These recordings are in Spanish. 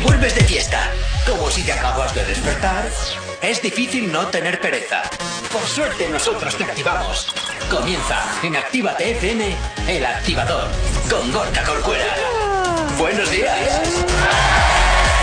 vuelves de fiesta, como si te acabas de despertar, es difícil no tener pereza. Por suerte nosotros te activamos. Comienza en Actívate FM, el activador, con Gorka Corcuera. Buenos días.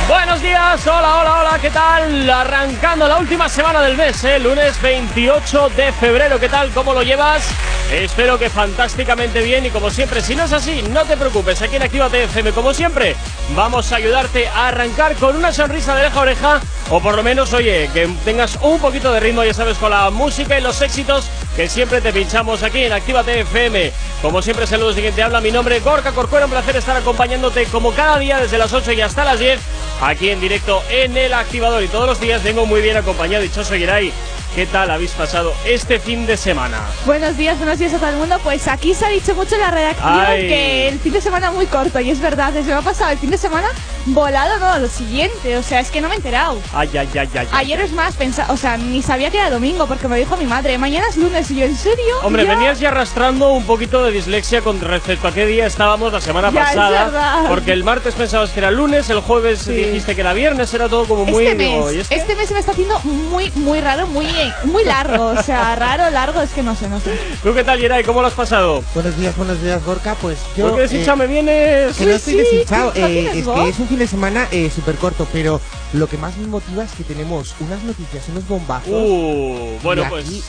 Buenos días, hola, hola, hola, ¿qué tal? Arrancando la última semana del mes, ¿eh? lunes 28 de febrero, ¿qué tal? ¿Cómo lo llevas? Espero que fantásticamente bien y como siempre, si no es así, no te preocupes, aquí en Actívate FM, como siempre, vamos a ayudarte a arrancar con una sonrisa de oreja a oreja o por lo menos, oye, que tengas un poquito de ritmo, ya sabes, con la música y los éxitos que siempre te pinchamos aquí en Actívate FM. Como siempre, saludos de quien te habla, mi nombre es Gorka Corcuera, un placer estar acompañándote como cada día desde las 8 y hasta las 10 aquí en directo en el activador y todos los días vengo muy bien acompañado, dichoso Giray. ¿Qué tal habéis pasado este fin de semana? Buenos días, buenos días a todo el mundo. Pues aquí se ha dicho mucho en la redacción Ay. que el fin de semana muy corto y es verdad, se me ha pasado el fin de semana volado, no, lo siguiente, o sea, es que no me he enterado. Ay, ay, ay, ay. ay. Ayer es más, pensa, o sea, ni sabía que era domingo porque me dijo mi madre, mañana es lunes y yo, ¿en serio? Hombre, Ya. venías ya arrastrando un poquito de dislexia con respecto a qué día estábamos la semana Ya, pasada. Porque el martes pensabas que era lunes, el jueves Sí. dijiste que era viernes, era todo como muy. Este digo, mes, ¿y es que? este mes se me está haciendo muy, muy raro, muy, muy largo, o sea, raro, largo, es que no sé, no sé. ¿Tú qué tal, Geray? ¿Cómo lo has pasado? Buenos días, buenos días, Gorka. Pues yo. ¿Por qué eh, deshinchado me vienes? que no Sí, estoy sí, deshinchado, ¿tú no eh, es voz? que es un fin de semana eh, súper corto, pero lo que más me motiva es que tenemos unas noticias, unos bombazos. Uh, bueno, y pues. Sí,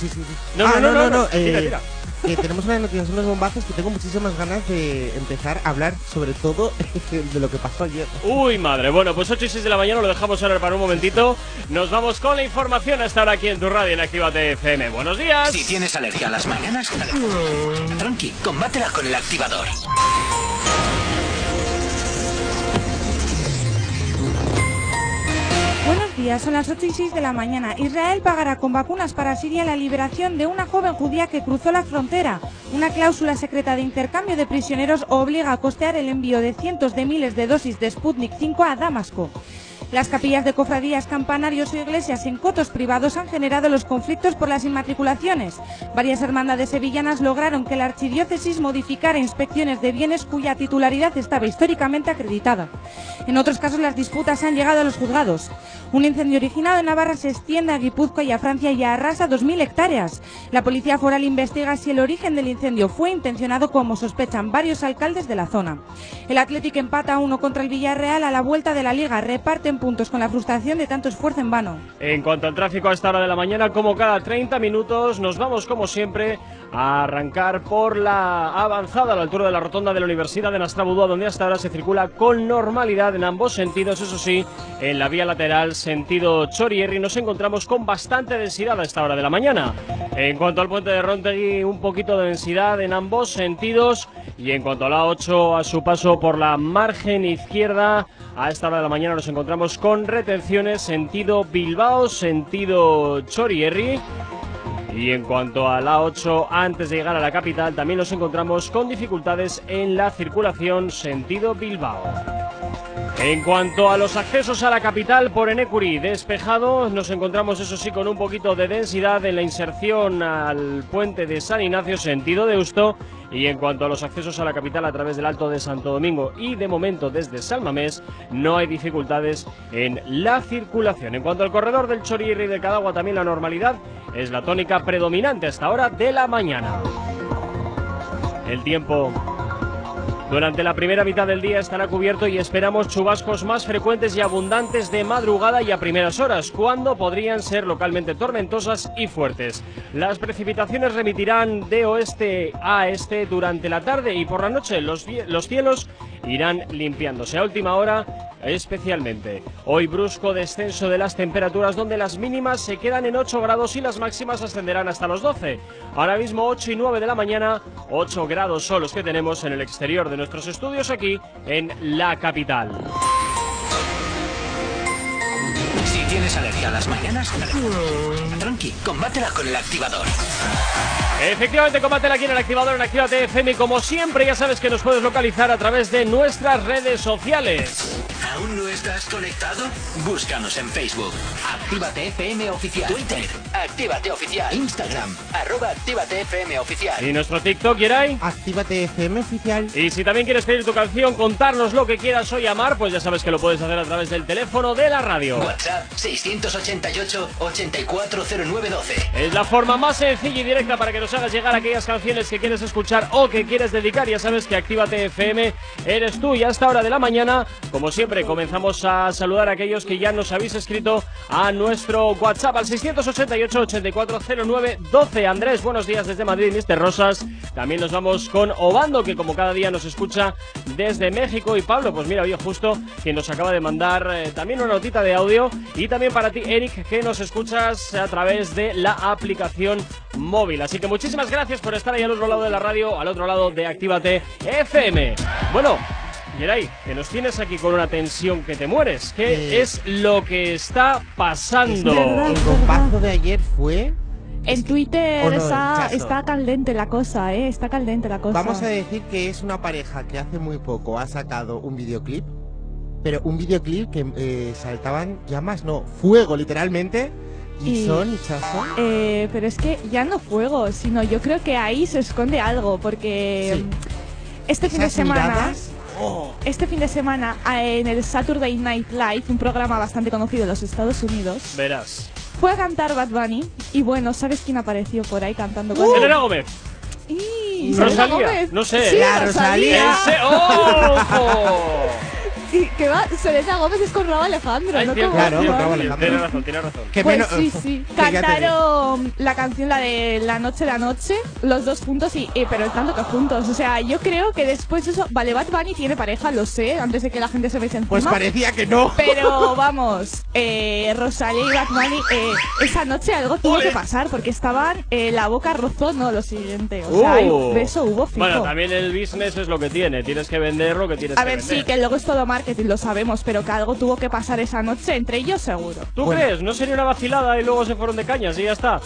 sí, sí. No, Ah, no, no, no, no, eh, tira, tira. Que tenemos unas noticias, unos bombazos que tengo muchísimas ganas de empezar a hablar sobre todo de lo que pasó ayer. Uy, madre. Bueno, pues 8 y 6 de la mañana lo dejamos ahora para un momentito. Nos vamos con la información hasta ahora aquí en tu radio en Actívate FM. Buenos días. Si tienes alergia a las mañanas, tranqui, combátela con el activador. Días, son las 8 y 6 de la mañana. Israel pagará con vacunas para Siria la liberación de una joven judía que cruzó la frontera. Una cláusula secreta de intercambio de prisioneros obliga a costear el envío de cientos de miles de dosis de Sputnik 5 a Damasco. Las capillas de cofradías, campanarios o iglesias en cotos privados han generado los conflictos por las inmatriculaciones. Varias hermandades sevillanas lograron que la archidiócesis modificara inspecciones de bienes cuya titularidad estaba históricamente acreditada. En otros casos las disputas han llegado a los juzgados. Un incendio originado en Navarra se extiende a Guipúzcoa y a Francia y arrasa 2.000 hectáreas. La policía foral investiga si el origen del incendio fue intencionado como sospechan varios alcaldes de la zona. El Athletic empata a uno contra el Villarreal a la vuelta de la liga. Reparten puntos con la frustración de tanto esfuerzo en vano. En cuanto al tráfico a esta hora de la mañana, como cada 30 minutos, nos vamos como siempre a arrancar por la avanzada a la altura de la rotonda de la Universidad de Nastrabudúa, donde hasta ahora se circula con normalidad en ambos sentidos, eso sí, en la vía lateral sentido Chorierri nos encontramos con bastante densidad a esta hora de la mañana. En cuanto al puente de Rontegui, un poquito de densidad en ambos sentidos y en cuanto a la 8 a su paso por la margen izquierda, a esta hora de la mañana nos encontramos con retenciones sentido Bilbao, sentido Chorierri. Y en cuanto a la 8, antes de llegar a la capital, también nos encontramos con dificultades en la circulación sentido Bilbao. En cuanto a los accesos a la capital por Enecuri despejado, nos encontramos eso sí con un poquito de densidad en la inserción al puente de San Ignacio sentido de Usto y en cuanto a los accesos a la capital a través del Alto de Santo Domingo y de momento desde Salmamés no hay dificultades en la circulación. En cuanto al corredor del Chorirri y del Cadagua también la normalidad es la tónica predominante hasta hora de la mañana. El tiempo durante la primera mitad del día estará cubierto y esperamos chubascos más frecuentes y abundantes de madrugada y a primeras horas, cuando podrían ser localmente tormentosas y fuertes. Las precipitaciones remitirán de oeste a este durante la tarde y por la noche los, cie- los cielos irán limpiándose a última hora especialmente. Hoy brusco descenso de las temperaturas donde las mínimas se quedan en 8 grados y las máximas ascenderán hasta los 12. Ahora mismo 8 y 9 de la mañana, 8 grados son los que tenemos en el exterior de nuestros estudios aquí en la capital. Tienes alergia a las mañanas, tranqui, combátela con el activador. Efectivamente, combátela aquí en el activador en Actívate FM y como siempre ya sabes que nos puedes localizar a través de nuestras redes sociales. ¿Aún no estás conectado? Búscanos en Facebook. Actívate FM Oficial. Twitter. Actívate Oficial. Instagram. Arroba Actívate FM Oficial. Y nuestro TikTok, Yeray. Actívate FM oficial. Y si también quieres pedir tu canción, contarnos lo que quieras o llamar, pues ya sabes que lo puedes hacer a través del teléfono de la radio. WhatsApp 688-840912. Es la forma más sencilla y directa para que nos hagas llegar aquellas canciones que quieres escuchar o que quieres dedicar. Ya sabes que Actívate FM eres tú y a esta hora de la mañana, como siempre, comenzamos a saludar a aquellos que ya nos habéis escrito a nuestro WhatsApp al 688-840912. Andrés, buenos días desde Madrid, Mr. Rosas. También nos vamos con Obando, que como cada día nos escucha desde México. Y Pablo, pues mira, oye, justo que nos acaba de mandar eh, también una notita de audio. Y también para ti, Eric, que nos escuchas a través de la aplicación móvil. Así que muchísimas gracias por estar ahí al otro lado de la radio, al otro lado de Actívate FM. Bueno. Yeray, que nos tienes aquí con una tensión que te mueres. ¿Qué Eh. es lo que está pasando? Es verdad. El bombazo de ayer fue. En Twitter no, está, está caldente la cosa, ¿eh? Está caldente la cosa. Vamos a decir que es una pareja que hace muy poco ha sacado un videoclip. Pero un videoclip que eh, saltaban llamas, no, fuego literalmente. Y, Y- son, Chazo. Eh, pero es que ya no fuego, sino yo creo que ahí se esconde algo, porque Sí. mm, este fin de semana, miradas, oh, este fin de semana en el Saturday Night Live, un programa bastante conocido en los Estados Unidos, Verás. fue a cantar Bad Bunny y bueno, ¿sabes quién apareció por ahí cantando con Elena Gómez. ¡Y! Rosalía, Gómez. no sé. Sí, La Rosalía. ¿En se- ¡Ojo! Y que va, Selena Gómez es con Raúl Alejandro, Ay, ¿no? cierto, Con Claro, Raúl. Alejandro. Tienes razón, tienes razón. que Pues menos- sí, sí. Cantaron la canción, la de La Noche, La Noche, los dos juntos, y, y- pero tanto que juntos. O sea, yo creo que después de eso. Vale, Bad Bunny tiene pareja, lo sé, antes de que la gente se me eche encima. Pues parecía que no. Pero vamos, eh, Rosalía y Bad Bunny, eh, esa noche algo tuvo Ole. que pasar porque estaban, eh, la boca rozó, no, lo siguiente. O sea, Uh. beso hubo fijo. Bueno, también el business es lo que tiene. Tienes que vender lo que tienes A que ver, vender. sí, que luego es todo marketing, lo sabemos, pero que algo tuvo que pasar esa noche entre ellos seguro. ¿Tú Bueno. crees? ¿No sería una vacilada y luego se fueron de cañas y ya está?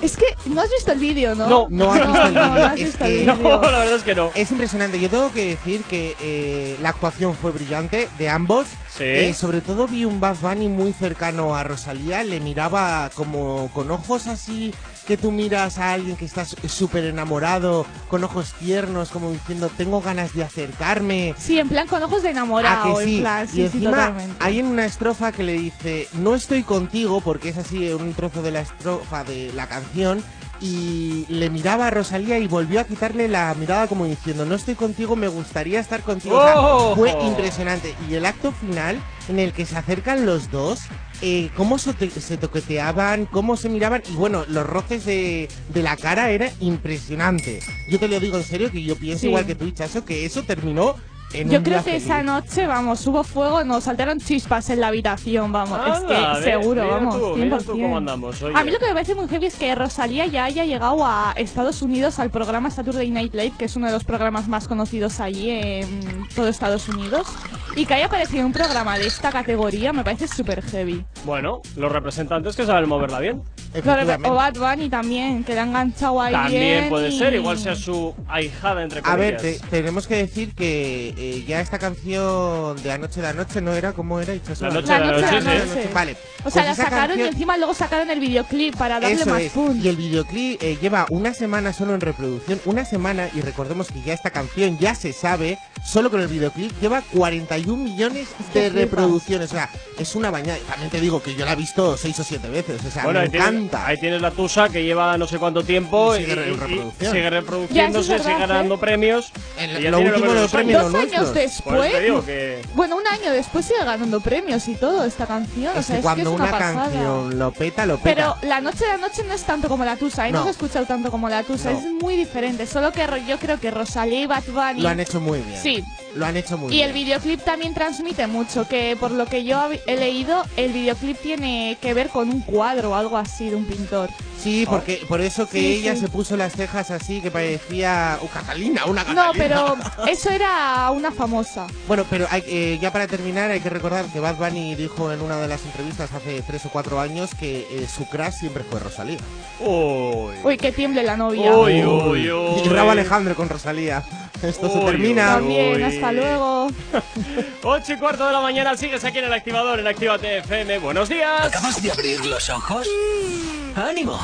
Es que no has visto el vídeo, ¿no? No. No has visto el no, vídeo, no has es visto que- el No, vídeo. la verdad es que no. Es impresionante. Yo tengo que decir que eh, la actuación fue brillante de ambos. Sí. Eh, sobre todo vi un Bad Bunny muy cercano a Rosalía. Le miraba como con ojos así que tú miras a alguien que estás súper enamorado, con ojos tiernos, como diciendo, tengo ganas de acercarme. Sí, en plan con ojos de ¿A enamorado, que sí? en plan, y sí, sí, encima hay en una estrofa que le dice, no estoy contigo, porque es así un trozo de la estrofa de la canción, y le miraba a Rosalía y volvió a quitarle la mirada como diciendo, no estoy contigo, me gustaría estar contigo. O sea, ¡Oh! fue impresionante. Y el acto final, en el que se acercan los dos, eh, cómo se, te- se toqueteaban, cómo se miraban, y bueno, los roces de, de la cara era impresionante. Yo te lo digo en serio, que yo pienso Sí. igual que tú, Chaso, que eso terminó en Yo creo que feliz. esa noche, vamos, hubo fuego, nos saltaron chispas en la habitación, vamos. es que seguro, mira vamos, tú, 100%. mira tú cómo andamos, oye. A mí lo que me parece muy heavy es que Rosalía ya haya llegado a Estados Unidos al programa Saturday Night Live, que es uno de los programas más conocidos allí en todo Estados Unidos, y que haya aparecido un programa de esta categoría me parece súper heavy. Bueno, los representantes que saben moverla bien. Claro, Efectivamente. o Bad Bunny también, que le han enganchado ahí También bien puede y- ser, igual sea su ahijada, entre A comillas. ver, te- tenemos que decir que eh, ya esta canción de Anoche de Anoche no era como era? La noche La de la noche de noche, la sí. noche. Vale. O pues sea, la esa sacaron canción- y encima luego sacaron el videoclip para darle Eso más es. punch. Y el videoclip eh, lleva una semana solo en reproducción, una semana, y recordemos que ya esta canción ya se sabe, solo con el videoclip lleva 41 millones de reproducciones. O sea, es una bañada. También te digo que yo la he visto seis o siete veces. O sea, Bueno, me ahí tienes la Tusa que lleva no sé cuánto tiempo Y sigue reproducción. sigue reproduciéndose, verdad, sigue ganando ¿eh? premios. En y ya lo tiene último de los premios Dos nuestros. años después. te digo que Bueno, un año después sigue ganando premios y todo esta canción. o Es sea, que es cuando que es una, canción lo peta, lo peta. Pero la noche de la noche no es tanto como la Tusa, ¿eh? no, No. se ha escuchado tanto como la Tusa, No. es muy diferente. Solo que yo creo que Rosalía y Bad Bunny. Lo han hecho muy bien. Sí. Lo han hecho muy Y bien. el videoclip también transmite mucho, que por lo que yo he leído, el videoclip tiene que ver con un cuadro o algo así un pintor. Sí, porque por eso que Sí, ella sí. se puso las cejas así que parecía uh, Catalina, una No, Catalina. pero eso era una famosa. Bueno, pero hay- eh, ya para terminar hay que recordar que Bad Bunny dijo en una de las entrevistas hace tres o cuatro años que eh, su crush siempre fue Rosalía. Uy. Uy, que tiemble la novia. Uy, uy, uy. Y Raúl Alejandro con Rosalía. Esto se termina. También, hasta luego. 8 y cuarto de la mañana, sigues aquí en el activador, en Actívate FM. Buenos días. ¿Acabas de abrir los ojos? ¡Ánimo!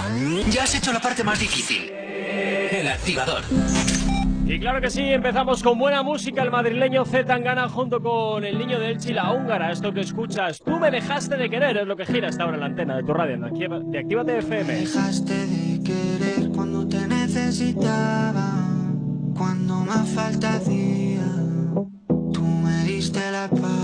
Ya has hecho la parte más difícil. El activador. Y claro que sí, empezamos con buena música. El madrileño Z Tangana junto con el niño de Elche y la húngara. Esto que escuchas, tú me dejaste de querer, es lo que gira hasta ahora en la antena de tu radio, de Activa- de Actívate FM. Dejaste de querer cuando te necesitaba, cuando más falta hacía. Tú me diste la espalda.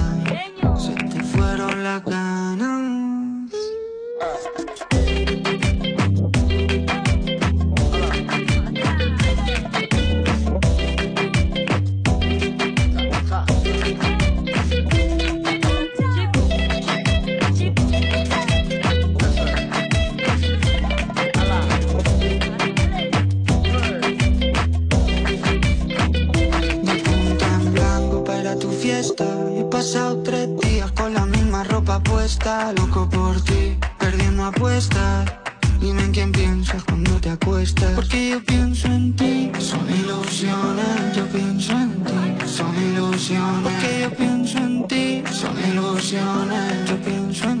fueron las ganas. Misma ropa puesta. Loco por ti, perdiendo apuestas. Dime en quién piensas cuando te acuestas. Porque yo pienso en ti. Son ilusiones, yo pienso en ti. Son ilusiones. Porque yo pienso en ti. Son ilusiones, yo pienso en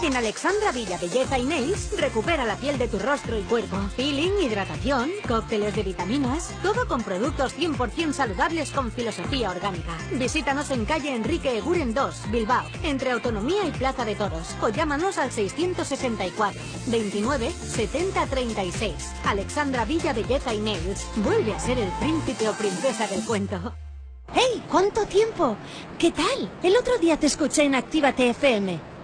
En Alexandra Villa Belleza y Nails recupera la piel de tu rostro y cuerpo. Peeling, hidratación, cócteles de vitaminas. Todo con productos 100% saludables con filosofía orgánica. Visítanos en calle Enrique Eguren 2, Bilbao, entre Autonomía y Plaza de Toros. O llámanos al 664 29 70 36. Alexandra Villa Belleza y Nails. Vuelve a ser el príncipe o princesa del cuento. ¡Hey! ¿Cuánto tiempo? ¿Qué tal? El otro día te escuché en Actívate FM.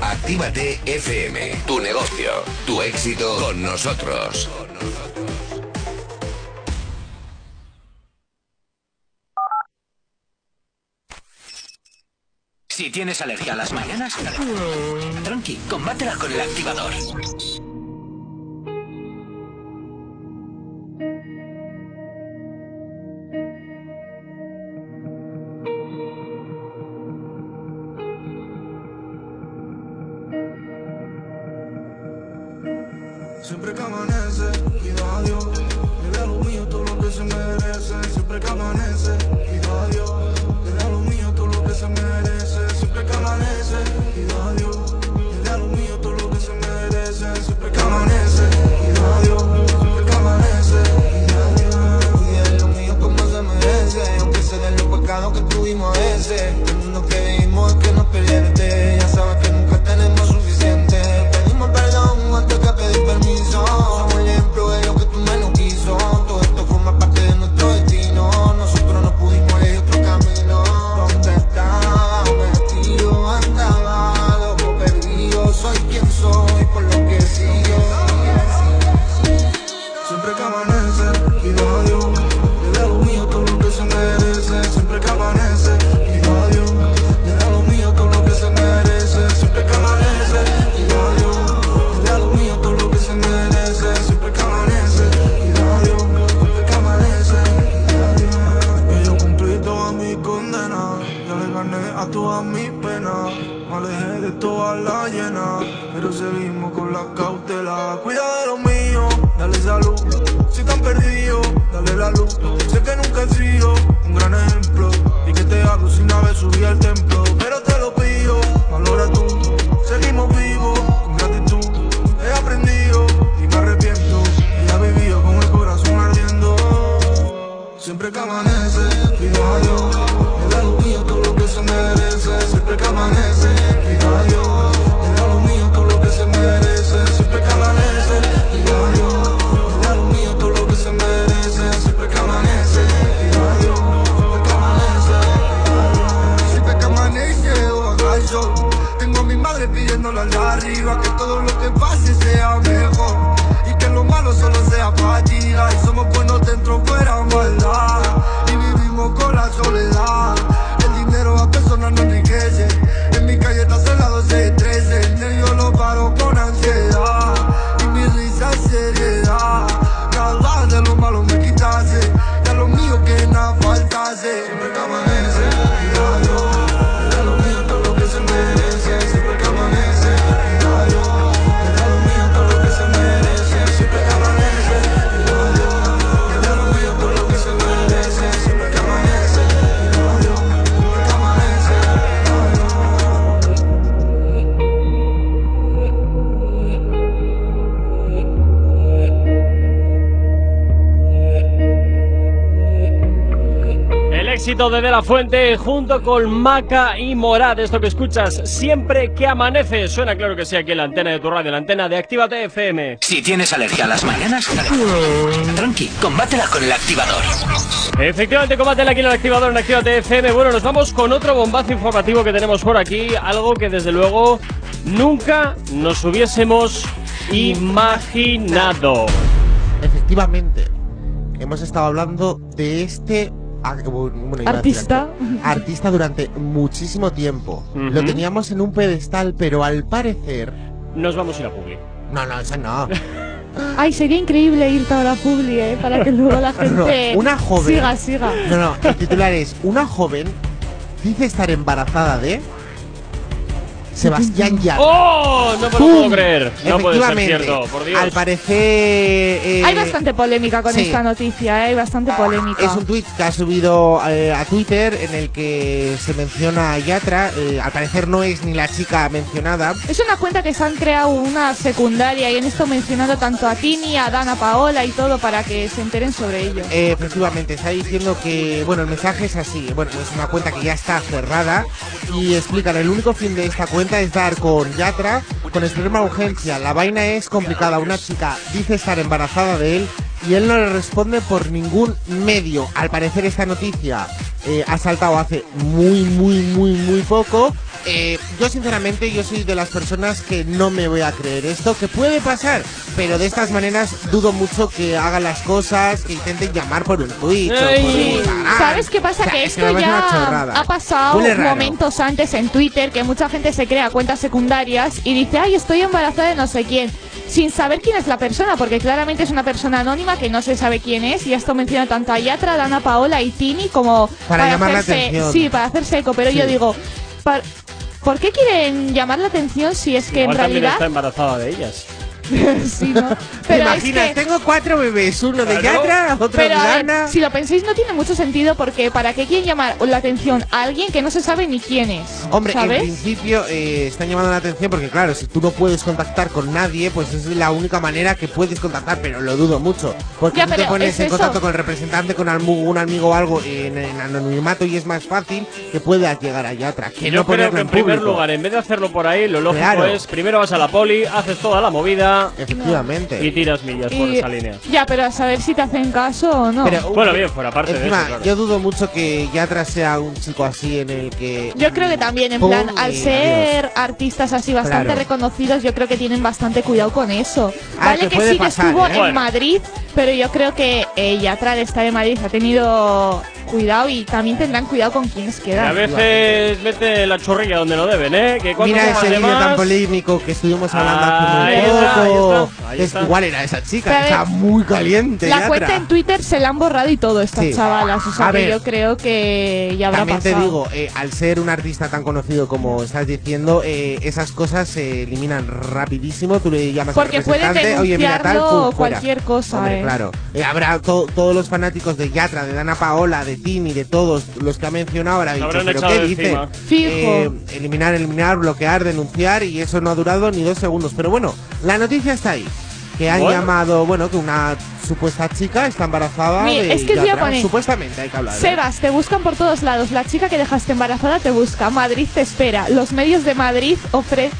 Actívate FM, tu negocio, tu éxito con nosotros. Si tienes alergia a las mañanas, tranqui, combátela con el activador. Siempre que amanece, pido a Dios Que La Fuente junto con Maca y Morad. Esto que escuchas siempre que amanece. Suena claro que sí aquí en la antena de tu radio, la antena de Actívate FM. Si tienes alergia a las mañanas, tranqui, combátela con el activador. Efectivamente, combátela aquí en el activador en Actívate FM. Bueno, nos vamos con otro bombazo informativo que tenemos por aquí. Algo que desde luego nunca nos hubiésemos imaginado. Efectivamente, hemos estado hablando de este bueno, iba a decir Artista. artista durante muchísimo tiempo. Lo teníamos en un pedestal, pero al parecer. Nos vamos a ir a Publi. No, no, eso no. Ay, sería increíble irte ahora a Publi, ¿eh? Para que luego la gente Una joven. siga, siga. No, no, el titular es: Una joven dice estar embarazada de. Sebastián Yatra. ¡Oh! No me lo puedo creer. No puede ser Efectivamente, cierto, por Dios. Al parecer. eh, Hay bastante polémica con sí. esta noticia, ¿eh? Hay bastante polémica. Es un tweet que ha subido eh, a Twitter en el que se menciona a Yatra. eh, al parecer no es ni la chica mencionada. Es una cuenta que se han creado una secundaria y han estado mencionando tanto a Tini, a Dana Paola y todo para que se enteren sobre ello. Eh, efectivamente, está diciendo que, bueno, el mensaje es así. Bueno, es una cuenta que ya está cerrada y explican, el único fin de esta cuenta es dar con Yatra con extrema urgencia. La vaina es complicada. Una chica dice estar embarazada de él y él no le responde por ningún medio. Al parecer esta noticia eh, ha saltado hace muy, muy, muy, muy poco. Eh, yo sinceramente yo soy de las personas que no me voy a creer esto, que puede pasar, pero de estas maneras dudo mucho que hagan las cosas, que intenten llamar por un tweet. ¿Sabes qué pasa? O sea, que es esto ya ha pasado momentos antes en Twitter que mucha gente se crea cuentas secundarias y dice, ay, estoy embarazada de no sé quién, sin saber quién es la persona, porque claramente es una persona anónima que no se sabe quién es y esto menciona tanto a Yatra, Dana Paola y Tini como Para llamar la hacerse, atención. sí, para hacerse eco, pero Sí. yo digo, par- ¿por qué quieren llamar la atención si es que Igual en realidad está embarazada de ellas. sí, ¿no? ¿Te Pero es imaginas? que- Tengo cuatro bebés, uno de Claro. Yatra, otro de Pero a ver, Dana. si lo pensáis no tiene mucho sentido porque ¿para qué quieren llamar la atención a alguien que no se sabe ni quién es? Hombre, ¿sabes? en principio eh, están llamando la atención porque claro, si tú no puedes contactar con nadie, pues es la única manera que puedes contactar, pero lo dudo mucho. Porque Ya, tú te pones es en eso. contacto con el representante, con un amigo o algo en, en anonimato y es más fácil que puedas llegar a Yatra. Que Yo no creo que en primer público. lugar, en vez de hacerlo por ahí, lo lógico Claro. es primero vas a la poli, haces toda la movida Efectivamente. y tiras millas por Y- esa línea. Ya, pero a saber si te hacen caso o no. Pero, Bueno, bien, fuera parte de Encima, eso, claro. yo dudo mucho que Yatra sea un chico así en el que. Yo creo que también, en Pum, plan, al y ser artistas así bastante Claro. reconocidos, yo creo que tienen bastante cuidado con eso. Ah, vale que que, puede sí que pasar, estuvo ¿eh? en Bueno. Madrid, pero yo creo que eh, Yatra al estar en Madrid ha tenido cuidado y también tendrán cuidado con quienes Que quedan. a veces mete la chorrilla donde no deben, ¿eh? Que cuando Mira ese vídeo tan polémico que estuvimos hablando Ahí hace muy está, ahí poco. está, ahí Es- igual era esa chica, está muy caliente. La cuenta en Twitter se la han borrado y todo estas Sí. chavalas. O sea A que ver. yo creo que ya habrá También te digo, eh, al ser un artista tan conocido como estás diciendo, eh, esas cosas se eliminan rapidísimo. Tú le llamas Porque al representante, oye, mira tal, denunciarlo pum, fuera". cualquier cosa, Hombre, eh. claro. Eh, habrá to- todos los fanáticos de Yatra, de Dana Paola, de Tini, de todos los que ha mencionado, Se dicho, ¿pero qué de dice? encima. Fijo. Eh, eliminar, eliminar, bloquear, denunciar y eso no ha durado ni dos segundos. Pero bueno, la noticia está ahí. Que han Bueno. llamado, bueno, que una supuesta chica está embarazada Mi- de es que Supuestamente hay que hablar. ¿eh? Sebas, te buscan por todos lados. La chica que dejaste embarazada te busca. Madrid te espera. Los medios de Madrid ofre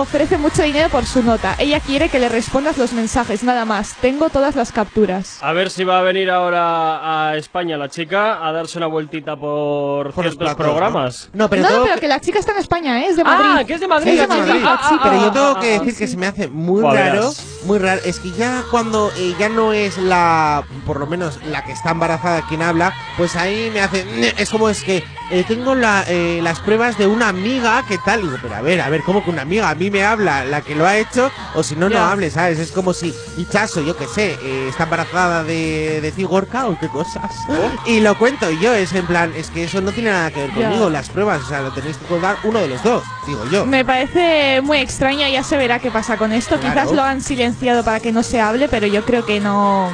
ofrece mucho dinero por su nota. Ella quiere que le respondas los mensajes, nada más. Tengo todas las capturas. A ver si va a venir ahora a España la chica a darse una vueltita por, Por los ciertos platos, programas. No, pero no, tengo pero que- que la chica está en España, ¿eh? Es de Ah, Madrid. que es de Madrid. Es de Sí, Madrid, Madrid. la Ah. Pero yo ah, tengo ah, que ah, decir sí. que se me hace muy raro, muy raro. Es que ya cuando eh, ya no es la, por lo menos la que está embarazada quien habla, pues ahí me hace, es como es que eh, tengo la, eh, las pruebas de una amiga que tal. Y digo, pero a ver, a ver, ¿cómo que una amiga? A mí me habla la que lo ha hecho, o si no, no hable, ¿sabes? Es como si Ichazo, yo que sé, eh, está embarazada de, de Cigorca o qué cosas. Y lo cuento yo, es en plan, es que eso no tiene nada que ver conmigo, las pruebas, o sea, lo tenéis que contar uno de los dos, digo yo. Me parece muy extraño, ya se verá qué pasa con esto. Claro. Quizás lo han silenciado para que no se hable, pero yo creo que no.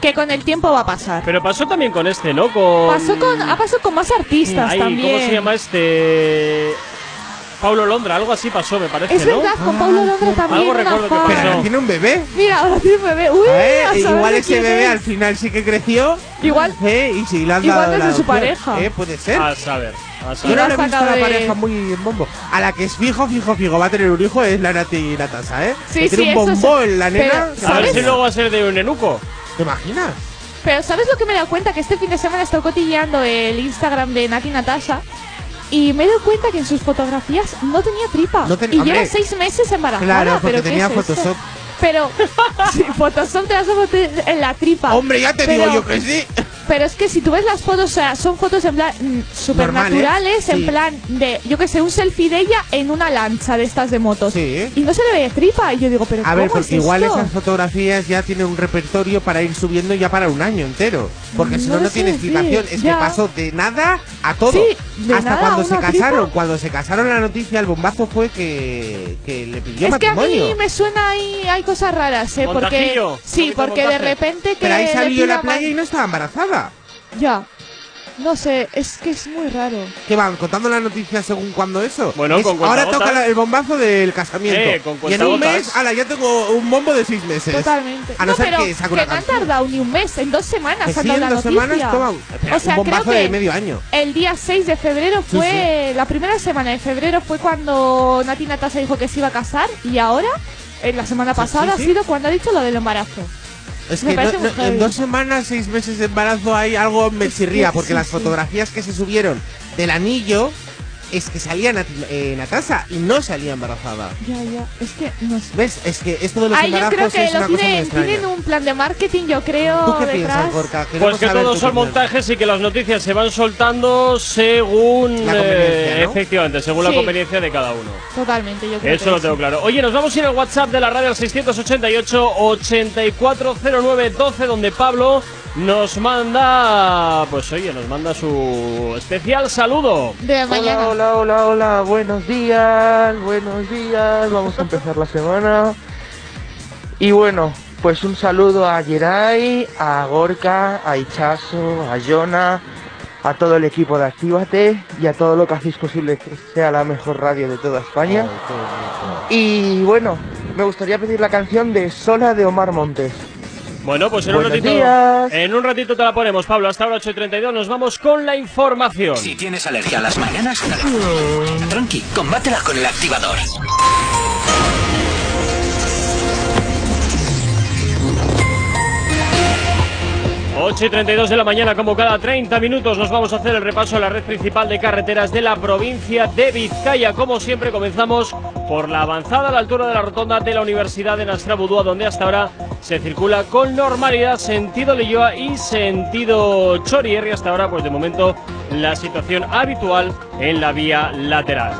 Que con el tiempo va a pasar. Pero pasó también con este, ¿no? Con... Pasó con, ha pasado con más artistas Ay, también. ¿Cómo se llama este? Paulo Londra, algo así pasó, me parece, Es ¿no? verdad, con Paulo Londra también. Algo recuerdo que pasó. tiene un bebé. Mira, ahora tiene un bebé. Uy, Eh, a saber igual de ese bebé es. al final sí que creció. Igual- Eh, y sí, le han igual dado es la de su pareja. Eh, puede ser. A saber, a Yo no le he visto a la de- pareja muy en bombo. A la que es fijo, fijo, fijo, va a tener un hijo es la Nati Natasa, ¿eh? Sí, Que tiene sí, un eso bombo en la nena. Pero, A ver si luego va a ser de un enuco. ¿Te imaginas? Pero ¿sabes lo que me he dado cuenta? Que este fin de semana he estado cotilleando el Instagram de Nati Natasha y me he dado cuenta que en sus fotografías no tenía tripa. No ten- y hombre, lleva seis meses embarazada. Claro, porque ¿pero tenía es esto? Photoshop. Pero, sí, Photoshop te vas a meter en la tripa. Hombre, ya te Pero- digo yo que sí. Pero es que si tú ves las fotos, o sea, son fotos en plan mm, supernaturales, Normales, en sí. plan de, yo que sé, un selfie de ella en una lancha de estas de motos. Sí. Y no se le ve tripa. Y yo digo, pero A ver, ¿cómo es porque igual esto? esas fotografías ya tienen un repertorio para ir subiendo ya para un año entero. Porque si No no, no tiene sé explicación. decir, Es ya. que pasó de nada a todo. Sí, de Hasta nada a cuando se casaron. tripa. Cuando se casaron la noticia, el bombazo fue que, que le pidió Es que a mí me suena ahí, hay cosas raras, ¿eh? Porque, Montajillo, sí, porque de repente que Pero ahí salió la playa y no estaba embarazada. Ya. No sé, es que es muy raro. ¿Qué van? ¿Contando la noticia según cuando eso? Bueno, Es- con Ahora toca la- el bombazo del casamiento. Eh, con y en un cuentagotas. mes, ala, ya tengo un bombo de seis meses. Totalmente. A no, ser pero que saque que una no han canción. tardado ni un mes, en dos semanas Que han sí, dado en la dos noticia. semanas toma O sea, un bombazo creo que de medio año. El día 6 de febrero Sí, fue, la primera semana de febrero fue cuando Nati Natasa dijo que se iba a casar y ahora, en la semana pasada, sí. ha sido cuando ha dicho lo del embarazo. Es que no- no- en dos semanas, seis meses de embarazo hay algo me chirría, porque sí, las fotografías que se subieron del anillo es que salía Nati- eh, Natasa y no salía embarazada. Ya, ya, es que no sé. ¿Ves? Es que esto de los Ay, yo embarazos creo que es una lo cosa muy tienen, tienen un plan de marketing, yo creo, ¿Tú qué detrás. piensas, Gorka? Queremos Pues que todos son opinión. montajes y que las noticias se van soltando según La conveniencia, eh, ¿no? efectivamente, según la conveniencia de cada uno. Totalmente, yo creo Eso que lo tengo claro. Oye, nos vamos a ir al WhatsApp de la radio al 688-8409-12, donde Pablo nos manda, pues oye, nos manda su especial saludo. De mañana. Hola, hola, hola, hola, buenos días, buenos días, vamos a empezar la semana. Y bueno, pues un saludo a Geray, a Gorka, a Ichazo, a Jonah, a todo el equipo de Actívate y a todo lo que hacéis posible que sea la mejor radio de toda España. Y bueno, me gustaría pedir la canción de Sola de Omar Montes. Bueno, pues en un ratito, días. en un ratito te la ponemos, Pablo. Hasta ahora 8.32 nos vamos con la información. Si tienes alergia a las mañanas, tranqui, combátela con el activador. 8 y 32 de la mañana, como cada 30 minutos, nos vamos a hacer el repaso a la red principal de carreteras de la provincia de Vizcaya. Como siempre, comenzamos por la avanzada a la altura de la rotonda de la Universidad de Nastrabudúa, donde hasta ahora se circula con normalidad sentido Leyoa y sentido Chorierri. Hasta ahora, pues de momento, la situación habitual en la vía lateral.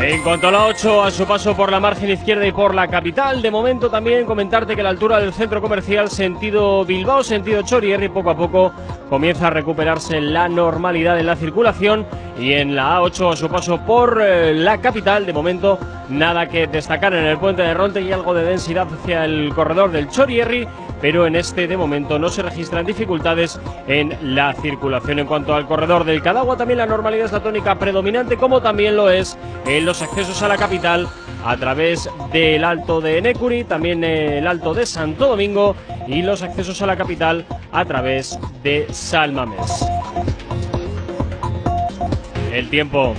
En cuanto a la 8, a su paso por la margen izquierda y por la capital, de momento también comentarte que la altura del centro comercial sentido Bilbao, sentido Chorierri, poco a poco comienza a recuperarse la normalidad de la circulación. Y en la A8 a su paso por eh, la capital, de momento nada que destacar en el puente de Ronte y algo de densidad hacia el corredor del Chorierri, pero en este de momento no se registran dificultades en la circulación. En cuanto al corredor del Cadagua, también la normalidad es la tónica predominante, como también lo es en los accesos a la capital a través del Alto de Necuri, también el Alto de Santo Domingo y los accesos a la capital a través de Salmames. El tiempo.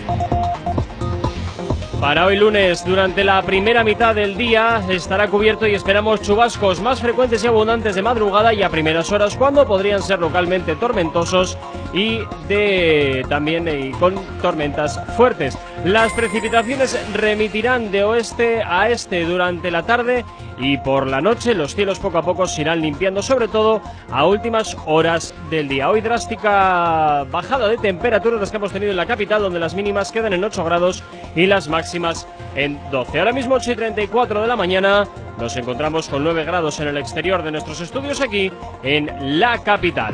Para hoy lunes, durante la primera mitad del día, estará cubierto y esperamos chubascos más frecuentes y abundantes de madrugada y a primeras horas, cuando podrían ser localmente tormentosos y de también eh, con tormentas fuertes. Las precipitaciones remitirán de oeste a este durante la tarde y por la noche los cielos poco a poco se irán limpiando, sobre todo a últimas horas del día. Hoy drástica bajada de temperaturas las que hemos tenido en la capital, donde las mínimas quedan en 8 grados y las máximas en 12. Ahora mismo 8 y 34 de la mañana nos encontramos con 9 grados en el exterior de nuestros estudios aquí en la capital.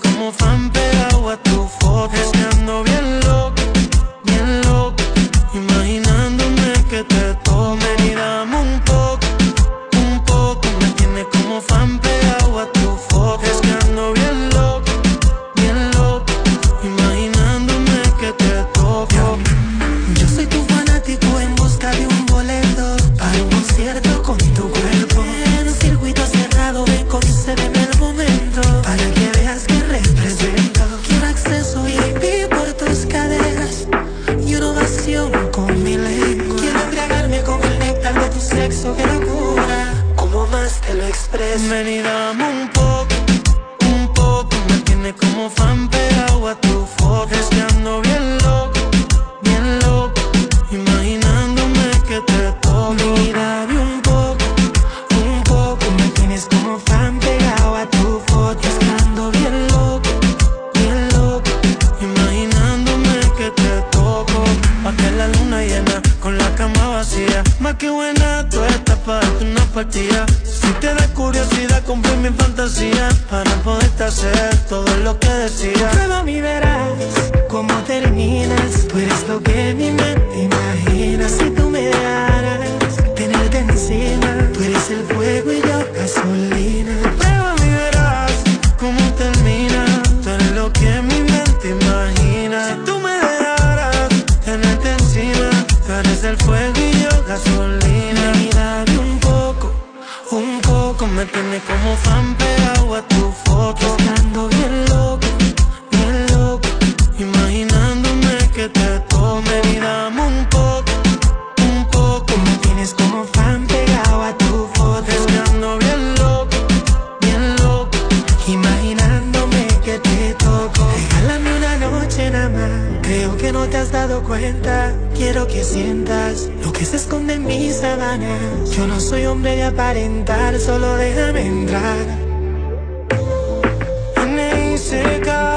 como fan many que te toco Regálame una noche nada más. Creo que no te has dado cuenta. Quiero que sientas Lo que se esconde en mis sábanas. Yo no soy hombre de aparentar Solo déjame entrar. N-I-C-K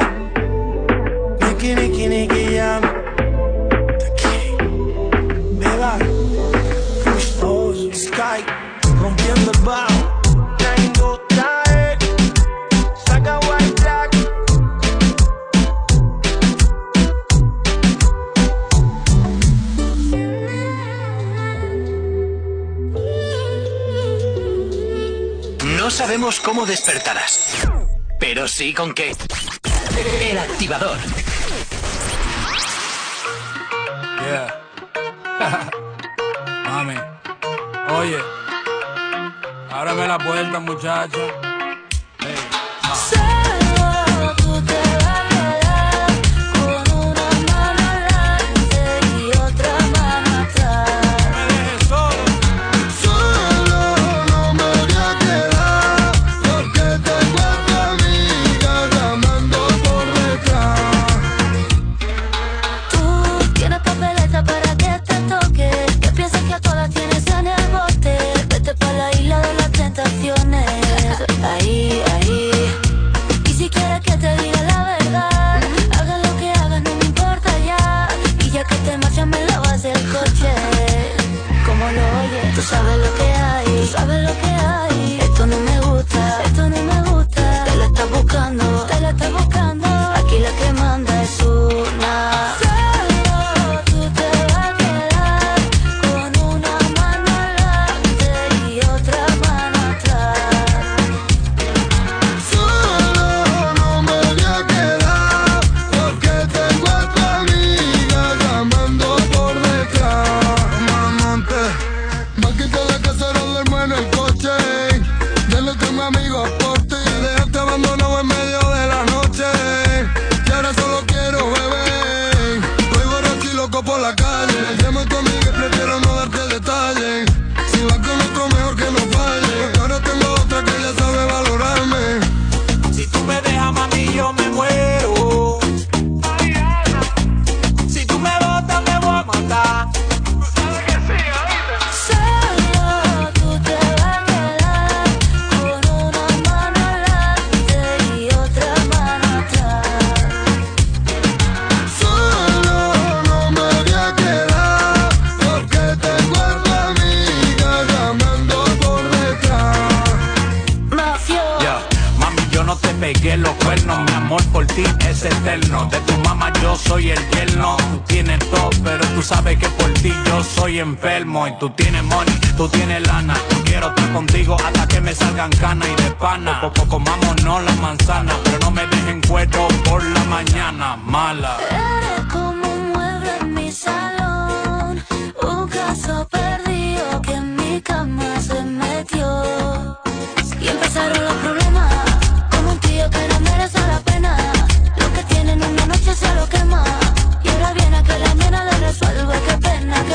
cómo despertarás. Pero sí con qué. El activador. Yeah. Mami. Oye. Ábrame la puerta, muchacha.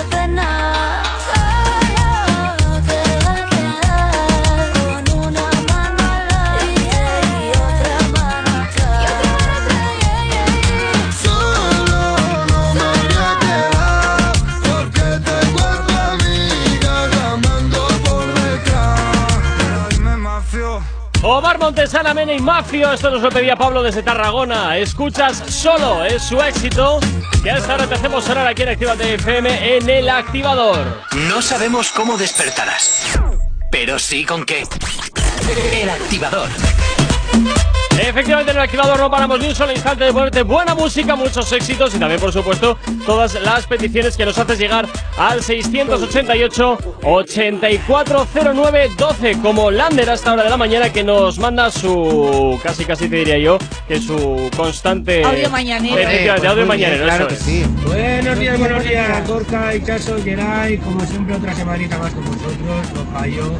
Pena, qué pena. Montesana, Mena y Mafio, esto nos lo pedía Pablo desde Tarragona. Escuchas solo, es su éxito. Que hasta ahora te hacemos sonar aquí en Actívate FM en el activador. No sabemos cómo despertarás, pero sí con qué. El activador. Efectivamente, en el activador no paramos ni un solo instante de ponerte buena música, muchos éxitos y también, por supuesto, todas las peticiones que nos haces llegar al 688-8409-12, como Lander hasta hora de la mañana, que nos manda su. casi casi te diría yo, que su constante. Audio mañanero. Efectivamente, Eh, audio pues bien, mañanero, claro eso que es. sí. Buenos días, buenos días, Gorka, Ichazo, Geray, como siempre otra semanita más con vosotros, no fallo,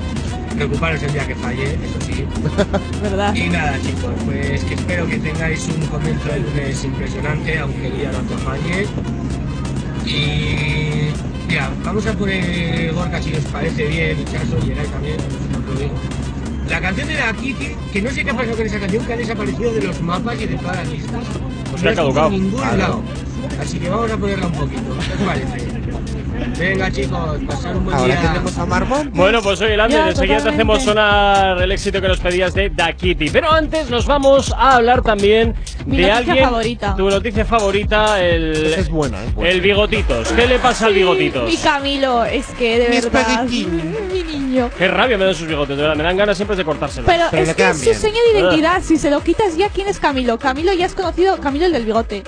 preocuparos el día que falle, eso sí. ¿Verdad? Y nada chicos, pues que espero que tengáis un comienzo de lunes impresionante, aunque el día no acompañe. Y mira, vamos a poner Gorka si os parece bien, Ichazo, Geray también, os lo digo. La canción de la Kitty, que no sé qué ha pasado con esa canción, que ha desaparecido de los mapas y de todas las listas. Pues No ha caducado. por ningún Claro. lado. Así que vamos a ponerla un poquito. ¿Qué parece? Venga chicos, pasar un buen Ahora día. tenemos a Marmon. Bueno, pues oye, Lander, enseguida te hacemos sonar el éxito que nos pedías de Da Kitty. Pero antes nos vamos a hablar también Mi de noticia alguien. favorita. Tu noticia favorita, el. Esa es buena, es buena. El bigotitos. ¿Qué le pasa al bigotitos? Mi Camilo, es que de Mi verdad. Mi niño. Qué rabia me dan sus bigotes, de verdad. Me dan ganas siempre de cortárselos. Pero, Pero es que es su seña de identidad. Si se lo quitas ya, ¿quién es Camilo? Camilo ya es conocido, Camilo el del bigote.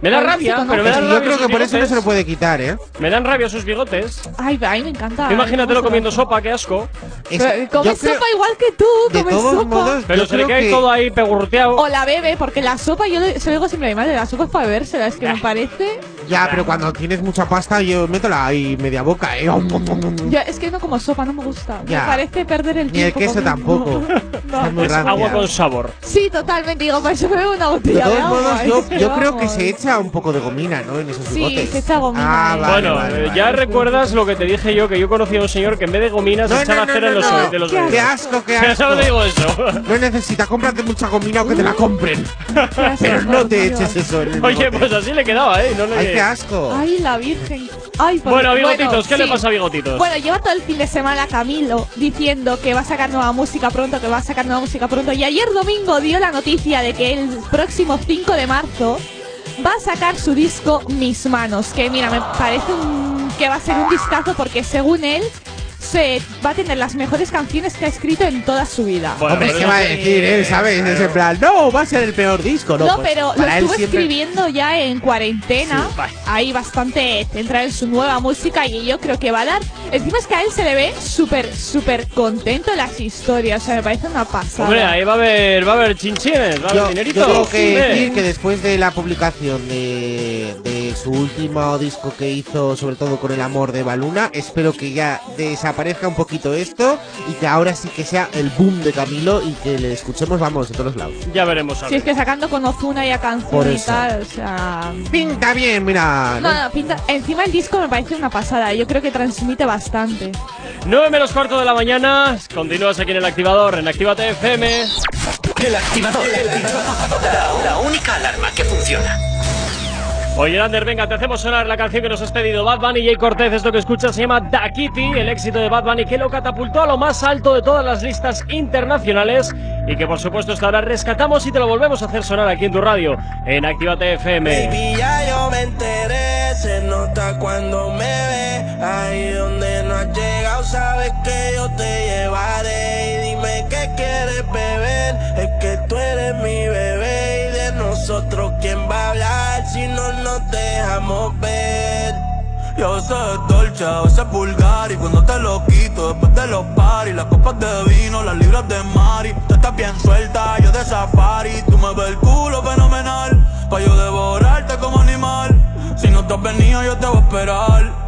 Me da rabia, pero me dan Yo rabia creo sus que por eso no bigotes. se lo puede quitar, ¿eh? Me dan rabia sus bigotes. Ay, ay, me encanta. Imagínatelo ¿Cómo se comiendo sopa, qué asco. Yo Come creo- sopa igual que tú, de come todos sopa. modos, Pero yo se le creo cae que- todo ahí pegurteado. O la bebe, porque la sopa, yo, se lo digo siempre a mi madre, la sopa es para bebérsela, es que Ah. me parece. Ya, pero cuando tienes mucha pasta, yo métela ahí media boca, ¿eh? Yo, es que no como sopa, no me gusta. Ya. Me parece perder el Ni el tiempo. queso comiendo. tampoco. No. Es muy Es rancia. agua con sabor. Sí, totalmente. Digo, por eso me bebo una botella de, todos modos, es yo, yo creo que se echa un poco de gomina, ¿no? En esos Sí, bigotes. se echa gomina, Ah, eh. vale, bueno, vale, eh, vale. ya recuerdas lo que te dije yo, que yo conocí a un señor que en vez de gominas No, se echaba no, no, cera en no, los, no. de los Qué. Qué asco, qué Ya asco. no digo eso. No necesita, cómprate mucha gomina o que te la compren. Pero no te eches eso en el Oye, pues así le quedaba, ¿eh? No le... Ay, qué asco. Ay, la virgen. Ay, por Bueno, Bigotitos, ¿qué le sí. pasa a Bigotitos? Bueno, lleva todo el fin de semana Camilo diciendo que va a sacar nueva música pronto, que va a sacar nueva música pronto. Y ayer domingo dio la noticia de que el próximo 5 de marzo va a sacar su disco Mis Manos. Que mira, me parece que va a ser un discazo porque según él se va a tener las mejores canciones que ha escrito en toda su vida. Bueno, Hombre, ¿qué no va a decir él, sabes? Es en plan, no, va a ser el peor disco, ¿no? No, Pues, pero lo estuvo siempre- escribiendo ya en cuarentena. Sí, bastante centrado en su nueva música y yo creo que va a dar. Encima es que a él se le ve súper, súper contento en las historias. O sea, me parece una pasada. Hombre, ahí va a haber, va a haber chinchines, va a haber Yo, dinerito. yo tengo que decir que después de la publicación de, de su último disco que hizo, sobre todo con el amor de Baluna, espero que ya desaparezca un poquito esto y que ahora sí que sea el boom de Camilo y que le escuchemos, vamos, de todos lados. Ya veremos. a Si es que sacando con Ozuna ya canción Por y tal, o sea. Pinta bien, mira. No, no, pinta. Encima el disco me parece una pasada. Yo creo que transmite bastante. 9 menos cuarto de la mañana. Continúas aquí en el activador, en Actívate FM. El activador. La, la única alarma que funciona. Oye, Ander, venga, te hacemos sonar la canción que nos has pedido Bad Bunny y Jay Cortez. Esto que escuchas se llama Da Kitty, el éxito de Bad Bunny que lo catapultó a lo más alto de todas las listas internacionales y que por supuesto hasta ahora rescatamos y te lo volvemos a hacer sonar aquí en tu radio, en Actívate FM. Baby, ya yo me enteré, se nota cuando me ve. Ahí donde no has llegado, sabes que yo te llevaré. Y dime qué quieres beber, es que tú eres mi bebé. Nosotros quién va a hablar si no nos dejamos ver. Y a veces es dolce, a veces es vulgar Y cuando te lo quito después de los paris Las copas de vino, las libras de mari. Tú estás bien suelta, yo de safari Tú me ves el culo fenomenal Pa' yo devorarte como animal. Si no te has venido yo te voy a esperar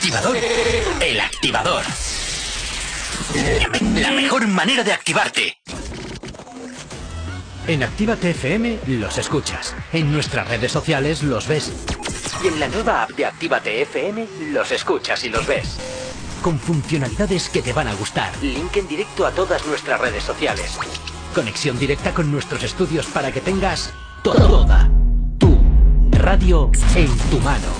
Activador. El activador. La mejor manera de activarte. En Actívate FM los escuchas. En nuestras redes sociales los ves. Y en la nueva app de Actívate FM los escuchas y los ves. Con funcionalidades que te van a gustar. Link en directo a todas nuestras redes sociales. Conexión directa con nuestros estudios para que tengas toda tu radio en tu mano.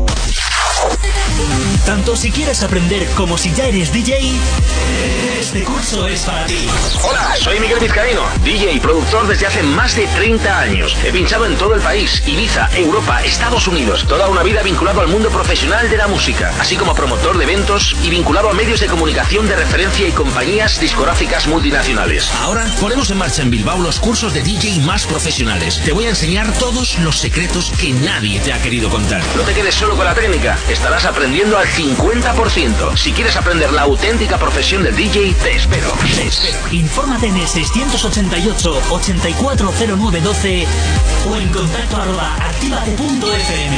Tanto si quieres aprender como si ya eres DJ, este curso es para ti. Hola, soy Miguel Vizcaíno, DJ y productor desde hace más de 30 años. He pinchado en todo el país, Ibiza, Europa, Estados Unidos, toda una vida vinculado al mundo profesional de la música, así como promotor de eventos y vinculado a medios de comunicación de referencia y compañías discográficas multinacionales. Ahora ponemos en marcha en Bilbao los cursos de DJ más profesionales. Te voy a enseñar todos los secretos que nadie te ha querido contar. No te quedes solo con la técnica, estarás aprendiendo al 50%. Si quieres aprender la auténtica profesión del DJ, te espero. Te espero. Infórmate en el 688-840912 o en contacto arroba activate.fm.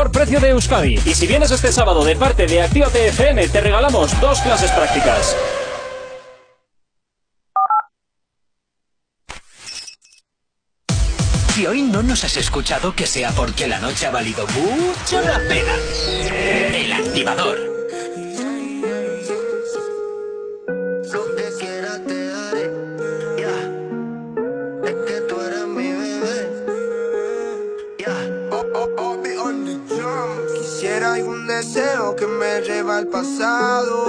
mejor precio de Euskadi. Y si vienes este sábado de parte de activa FM, te regalamos dos clases prácticas. Si hoy no nos has escuchado, que sea porque la noche ha valido mucho la pena. El activador. deseo que me lleva al pasado.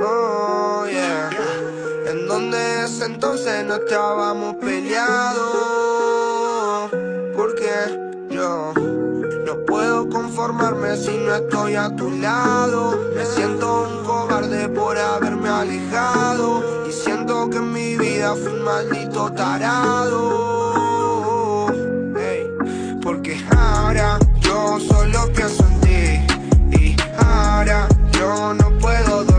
Oh, yeah. En donde ese entonces no estábamos peleados. Porque yo no puedo conformarme si no estoy a tu lado. Me siento un cobarde por haberme alejado. Y siento que en mi vida fui un maldito tarado. Porque ahora solo pienso en ti. Y ahora yo no puedo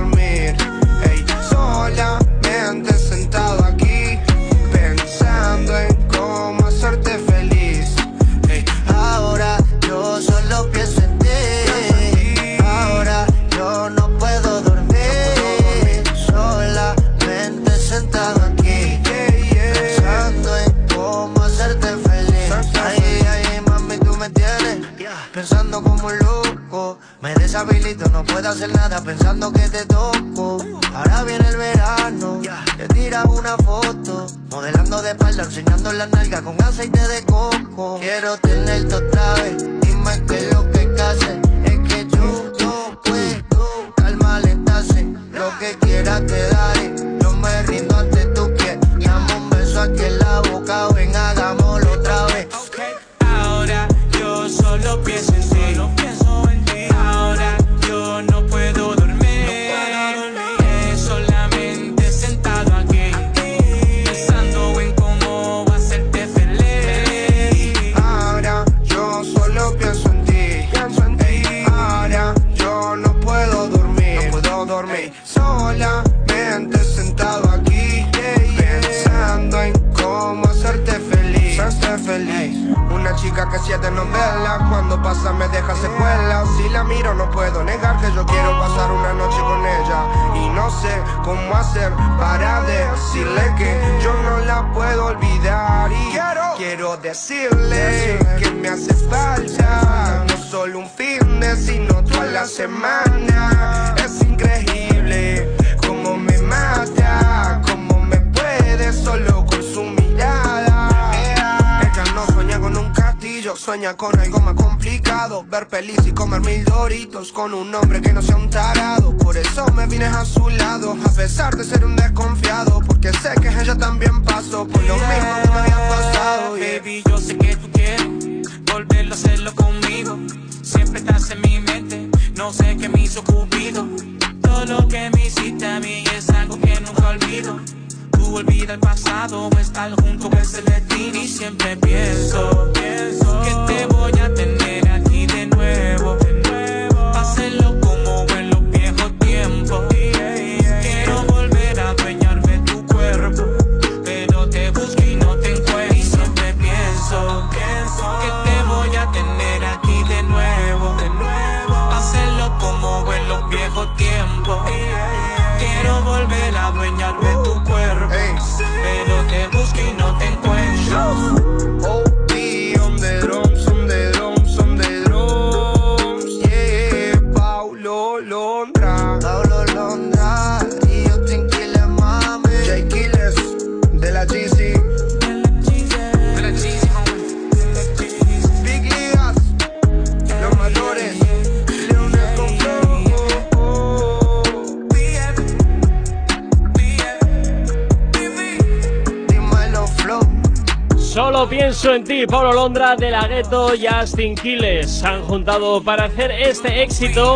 Justin Quiles se han juntado para hacer este éxito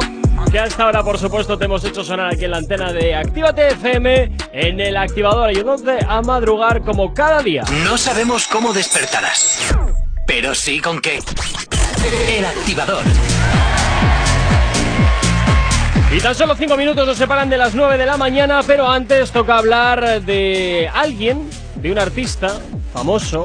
que hasta ahora, por supuesto, te hemos hecho sonar aquí en la antena de Actívate FM en el activador ayudándote a madrugar como cada día. No sabemos cómo despertarás, pero sí con qué. El activador. Y tan solo 5 minutos nos separan de las 9 de la mañana, pero antes toca hablar de alguien, de un artista famoso,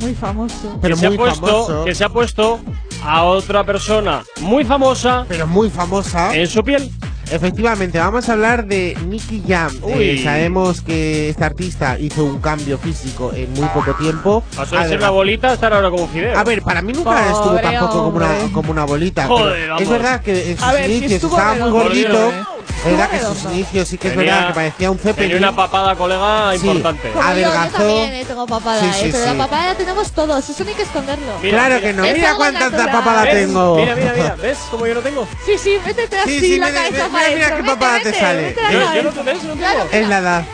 Muy famoso. Pero que, se ha muy puesto, famoso. que se ha puesto a otra persona muy famosa Pero muy famosa. en su piel. Efectivamente, vamos a hablar de Nicky Jam. Uy. Eh, sabemos que este artista hizo un cambio físico en muy poco tiempo. Pasó de ser una bolita a estar ahora como un fideo. A ver, para mí nunca estuvo Pobre tampoco como una, como una bolita. Joder, vamos. es verdad que en sus ver, sí inicios estuvo estaba muy gordito. ¿eh? Es verdad que sus inicios sí que es Tenía- verdad que parecía un Tenía Zeppelin. una papada, colega, Sí. importante. Como yo, yo adelgazó. también eh, tengo papada, Sí, eh, sí, pero sí. la papada la tenemos todos, eso no hay que esconderlo. Mira, claro mira. que no. Mira algo cuánta natural. papada ¿Ves? tengo. Mira, mira, mira. ¿Ves cómo yo no tengo? Sí, sí, métete así sí, la mira, cabeza mira, para mira qué Vete, papada te sale. Yo, yo cabeza. no te ves, no Claro. tengo. Es la edad.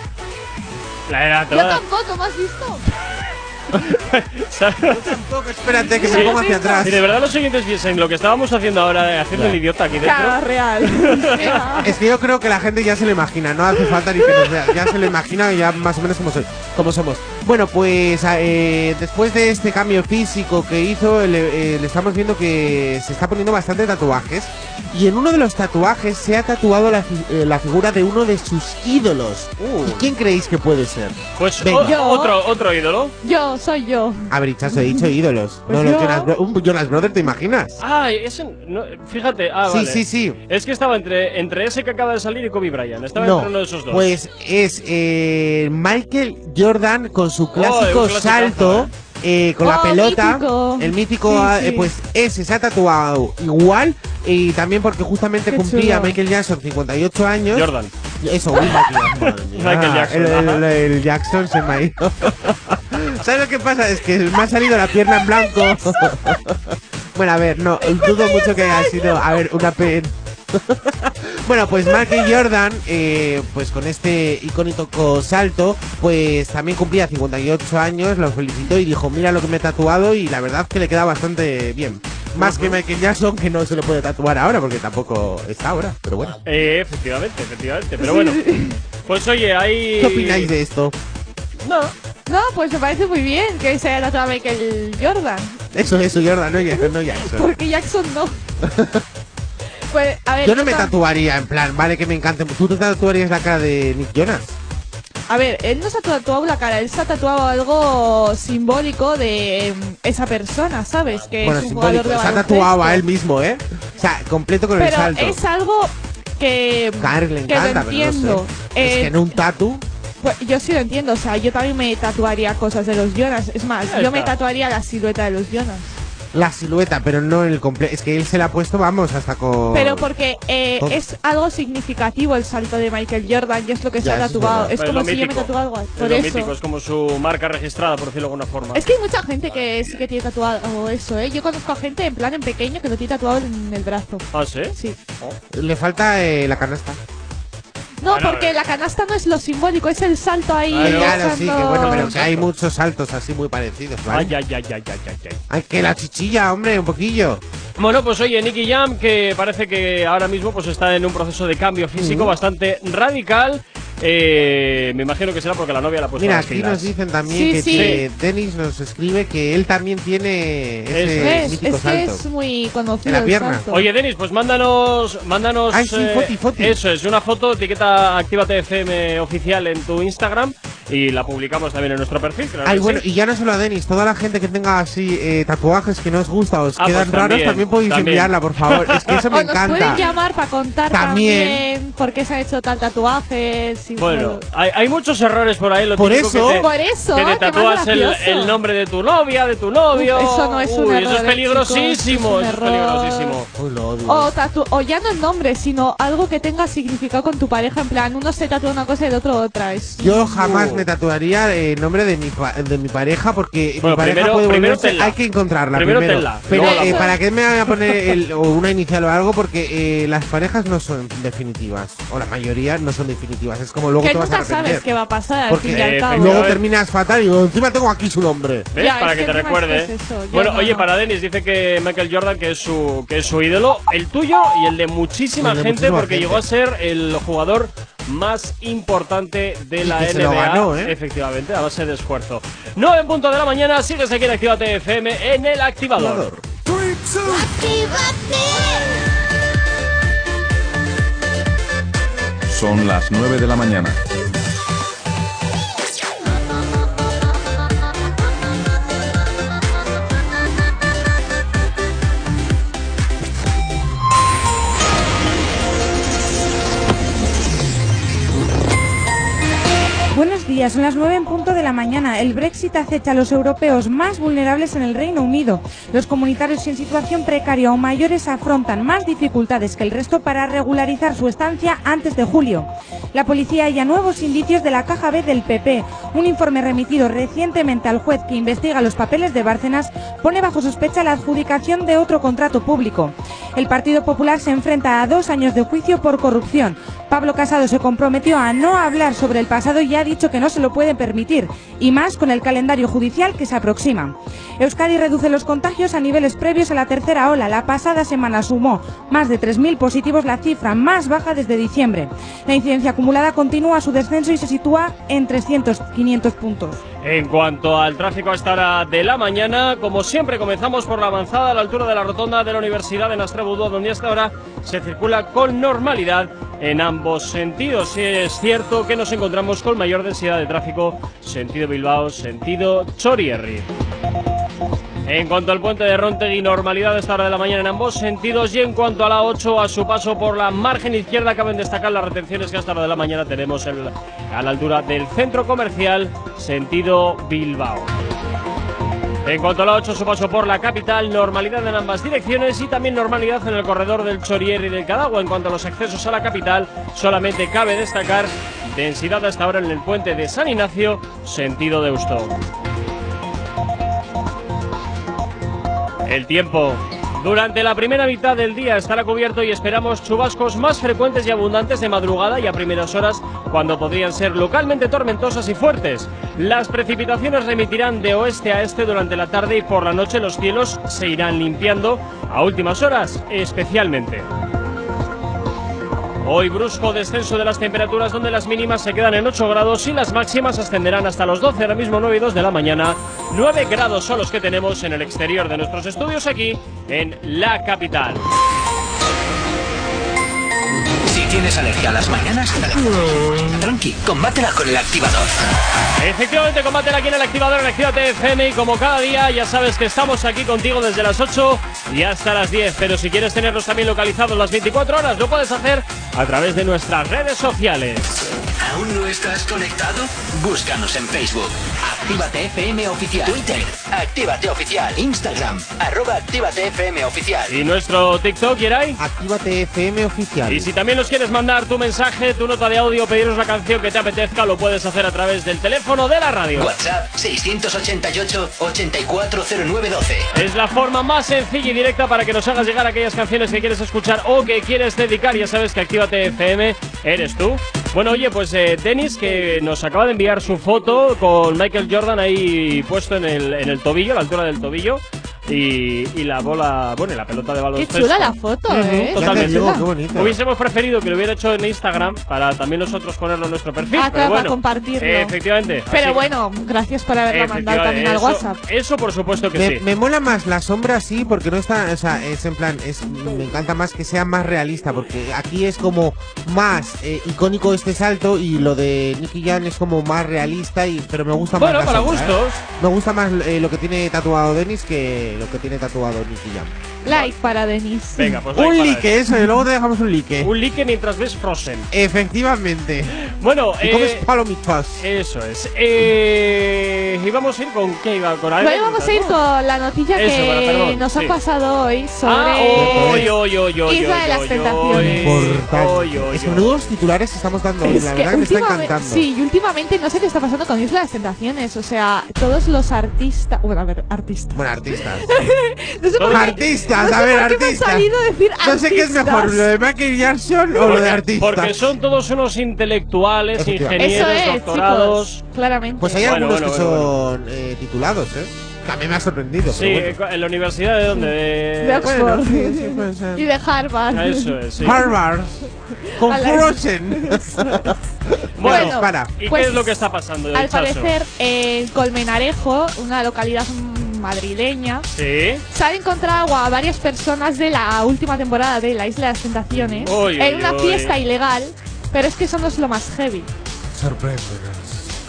La era Yo toda. tampoco, ¿me has visto? Tampoco, espérate que se ponga hacia atrás. Si de verdad los oyentes viesen lo que estábamos haciendo ahora, de haciendo el idiota aquí dentro. Claro, real. Es que yo creo que la gente ya se lo imagina, no hace falta ni que nos vea, ya se lo imagina y ya más o menos como, soy- como somos. Bueno, pues eh, después de este cambio físico que hizo, le, eh, le estamos viendo que se está poniendo bastante tatuajes y en uno de los tatuajes se ha tatuado la, fi- eh, la figura de uno de sus ídolos. ¿Y quién creéis que puede ser? Pues Yo. otro, otro ídolo. Yo, soy yo. A ver, Hichazo, he dicho ídolos. Pues no, los yo. Jonas, Bro- un Jonas Brothers, ¿te imaginas? Ah, ese. no, fíjate. Ah, sí, vale. sí, sí. Es que estaba entre, entre ese que acaba de salir y Kobe Bryant. Estaba No, entre uno de esos dos. pues es eh, Michael Jordan con su clásico un clasicazo, salto eh, con la Oh, pelota, mítico. el mítico, Sí, ah, sí. eh, pues ese se ha tatuado igual y también porque justamente Qué cumplía chulo. Michael Jackson 58 años. Jordan. Eso, uy, Michael, madre mía. Michael Jackson, El, el- ajá. el Jackson se me ha ido. ¿Sabes lo que pasa? Es que me ha salido la pierna en blanco. bueno, a ver, no, dudo mucho que haya sido, a ver, una pena. Bueno, pues Michael Jordan, eh, pues con este icónico salto, pues también cumplía 58 años, lo felicitó y dijo, mira lo que me he tatuado y la verdad que le queda bastante bien. Más que Michael Jackson, que no se le puede tatuar ahora porque tampoco está ahora, pero bueno. Eh, efectivamente, efectivamente. Pero bueno. Pues oye, hay. ¿Qué opináis de esto? No. No, pues me parece muy bien que se haya tatuado Michael Jordan. Eso, eso, Jordan, no, no Jackson. Porque Jackson no. pues, a ver. Yo no me tatuaría, en plan, vale que me encante. ¿Tú te tatuarías la cara de Nick Jonas? A ver, él no se ha tatuado la cara, él se ha tatuado algo simbólico de em, esa persona, ¿sabes? Que bueno, es un jugador de Se ha tatuado a él mismo, ¿eh? O sea, completo con el salto. es algo que, Karen le que lo encanta, pero no entiendo. sé. Es Eh, que en un tatu. pues, yo sí lo entiendo, o sea, yo también me tatuaría cosas de los Jonas. Es más, yo me tatuaría la silueta de los Jonas. La silueta, pero no el completo. Es que él se la ha puesto, vamos, hasta con. Pero porque eh, es algo significativo el salto de Michael Jordan y es lo que se ha es tatuado. Es, Es como si yo me tatuara algo. Es Por lo eso. mítico, es como su marca registrada, por decirlo de alguna forma. Es que hay mucha gente que sí que tiene tatuado eso, ¿eh? Yo conozco a gente en plan en pequeño que lo tiene tatuado en el brazo. ¿Ah, sí? Sí. Le falta eh, la canasta. No, Bueno, porque eh. la canasta no es lo simbólico, es el salto ahí. Claro, sí, que bueno, pero que hay muchos saltos así muy parecidos, ¿vale? Ay, ay, ay, ay, ay, ay, ay. Ay, que la chichilla, hombre, un poquillo. Bueno, pues oye, Nicky Jam, que parece que ahora mismo pues está en un proceso de cambio físico Ujú. bastante radical. Eh, me imagino que será porque la novia la ha puesto Mira, las aquí pilas. nos dicen también Sí, que sí. Denis nos escribe que él también tiene ese ¿Ves? mítico Es que salto. es muy conocido En la el pierna. salto. Oye, Denis, pues mándanos, mándanos. Ay, sí, foti, foti. Eso es, una foto, etiqueta Actívate FM oficial en tu Instagram y la publicamos también en nuestro perfil. claro Ay, bueno, sí. y ya no solo a Denis, toda la gente que tenga así eh, tatuajes que no os gusta o os Ah, quedan pues raros, también, también podéis también. enviarla, por favor. Es que eso me o nos pueden encanta. llamar para contar También. también, por qué se ha hecho tal tatuaje. si- Bueno, hay, hay muchos errores por ahí. Lo Por eso- que te, Por eso, que te más tatúas el, el nombre de tu novia, de tu novio. Uf, eso no es un Uy, error, Eso es eh, peligrosísimo. chicos, es eso es error. peligrosísimo. Uy, lo odio. O, tatu o ya no el nombre, sino algo que tenga significado con tu pareja. En plan, uno se tatúa una cosa y el otro otra. Es Yo jamás Uh. Me tatuaría el nombre de mi, pa- de mi pareja porque Bueno, mi pareja primero- puede volverse- hay que encontrarla Primero primero. tenla, Pero eh, para qué me voy a poner el- o una inicial o algo porque eh, las parejas no son definitivas o la mayoría no son definitivas. Es como luego que te vas a nunca sabes arrepentir. qué va a pasar al Porque fin y al Eh, cabo. luego terminas fatal y digo, encima tengo aquí su nombre. ¿Ves? Ya, para es que que te recuerde. es eso, bueno, no, oye, para Denis dice que Michael Jordan que es su que es su ídolo, el tuyo y el de muchísima El de gente muchísima porque gente. llegó a ser el jugador más importante de la que se NBA. lo ganó, ¿eh? Efectivamente, a base de esfuerzo. 9 en punto de la mañana, sigues aquí en Actívate FM en el activador. Son las 9 de la mañana. Buenos días, son las 9 en punto de la mañana. El Brexit acecha a los europeos más vulnerables en el Reino Unido. Los comunitarios en situación precaria o mayores afrontan más dificultades que el resto para regularizar su estancia antes de julio. La policía halla nuevos indicios de la caja B del PP. Un informe remitido recientemente al juez que investiga los papeles de Bárcenas pone bajo sospecha la adjudicación de otro contrato público. El Partido Popular se enfrenta a dos años de juicio por corrupción. Pablo Casado se comprometió a no hablar sobre el pasado y ha dicho que no se lo puede permitir, y más con el calendario judicial que se aproxima. Euskadi reduce los contagios a niveles previos a la tercera ola. La pasada semana sumó más de 3.000 positivos, la cifra más baja desde diciembre. La incidencia acumulada continúa su descenso y se sitúa en 300-500 puntos. En cuanto al tráfico a esta hora de la mañana, como siempre comenzamos por la avanzada a la altura de la rotonda de la Universidad de Nastrabudúa, donde hasta ahora se circula con normalidad en ambos sentidos. Sí es cierto que nos encontramos con mayor densidad de tráfico sentido Bilbao, sentido Chorierri. En cuanto al puente de Rontegui, normalidad a esta hora de la mañana en ambos sentidos. Y en cuanto a la 8, a su paso por la margen izquierda, caben destacar las retenciones que a esta hora de la mañana tenemos a la altura del centro comercial, sentido Bilbao. En cuanto a la 8, su paso por la capital, normalidad en ambas direcciones y también normalidad en el corredor del Chorier y del Cadagua. En cuanto a los accesos a la capital, solamente cabe destacar densidad hasta ahora en el puente de San Ignacio, sentido Deusto. El tiempo. Durante la primera mitad del día estará cubierto y esperamos chubascos más frecuentes y abundantes de madrugada y a primeras horas cuando podrían ser localmente tormentosas y fuertes. Las precipitaciones remitirán de oeste a este durante la tarde y por la noche los cielos se irán limpiando a últimas horas especialmente. Hoy brusco descenso de las temperaturas donde las mínimas se quedan en 8 grados y las máximas ascenderán hasta los 12, ahora mismo 9 y 2 de la mañana. 9 grados son los que tenemos en el exterior de nuestros estudios aquí en la capital. Si tienes alergia a las mañanas, tranqui, combátela con el activador. Efectivamente, combátela aquí en el activador en Actívate FM y como cada día ya sabes que estamos aquí contigo desde las 8 y hasta las 10, pero si quieres tenernos también localizados las 24 horas lo puedes hacer a través de nuestras redes sociales. ¿Aún no estás conectado? Búscanos en Facebook. Actívate FM Oficial. Twitter. Actívate Oficial. Instagram. Arroba Actívate FM Oficial. Y nuestro TikTok, Yeray. Actívate FM oficial. Y si también nos quieres mandar tu mensaje, tu nota de audio, pedirnos la canción que te apetezca, lo puedes hacer a través del teléfono de la radio. WhatsApp 688-840912. Es la forma más sencilla y directa para que nos hagas llegar aquellas canciones que quieres escuchar o que quieres dedicar. Ya sabes que Actívate FM eres tú. Bueno, oye, pues eh, Dennis que nos acaba de enviar su foto con Michael Jordan ahí puesto en el, en el tobillo, a la altura del tobillo. Y, y la bola, bueno, y la pelota de Qué baloncesto. chula la foto, ¿eh? Totalmente. Digo, qué bonito. Hubiésemos preferido que lo hubiera hecho en Instagram para también nosotros ponerlo en nuestro perfil. Ah, pero claro, para bueno, compartirlo. eh, efectivamente. Pero así- bueno, gracias por haberla mandado también al WhatsApp. eso- por supuesto que me, sí. me mola más la sombra sí porque no está o sea es en plan es me encanta más que sea más realista porque aquí es como más eh, icónico este salto y lo de Nicky Jam es como más realista y pero me gusta Bueno, más la para sombra, ¿eh? gustos. me gusta más eh, lo que tiene tatuado Dennis que lo que tiene tatuado Nicky Jam Like para Denis. Venga, pues like Un para like, eso, y luego te dejamos un like. Un like mientras ves Frozen. Efectivamente. Bueno, Y eh, comes palomitas. Eso es. Eh, íbamos a ir con qué iba con algo. Vamos a ir con la noticia Eso, que bueno, perdón, nos sí. ha pasado hoy sobre Ah, oy, oy, oy, oy, Isla de las Tentaciones. Menudos titulares estamos dando hoy, Es la que verdad que me está últimamente- encantando. Sí, y últimamente no sé qué está pasando con Isla de las Tentaciones. O sea, todos los artistas. Bueno, a ver, artistas. Bueno, artistas. No sé por qué- artistas, no a sé ver, por qué me ha artistas. No sé qué es mejor, lo de Michael Jackson o lo de Porque- artistas. Porque son todos unos intelectuales, ingenieros, Eso es, doctorados. chicos, claramente. Pues hay Bueno, algunos bueno, que bueno, son eh, titulados, ¿eh? También me ha sorprendido. Sí, bueno. en la universidad de dónde? De, de Oxford. Bueno, sí, sí, puede ser. y de Harvard. Eso es, sí. Harvard. Con Frozen. Bueno, Bueno, para. ¿y pues, qué es lo que está pasando? Al parecer, en Colmenarejo, una localidad madrileña, Sí. se han encontrado a varias personas de la última temporada de La Isla de las Tentaciones en una fiesta ilegal, pero es que eso no es lo más heavy.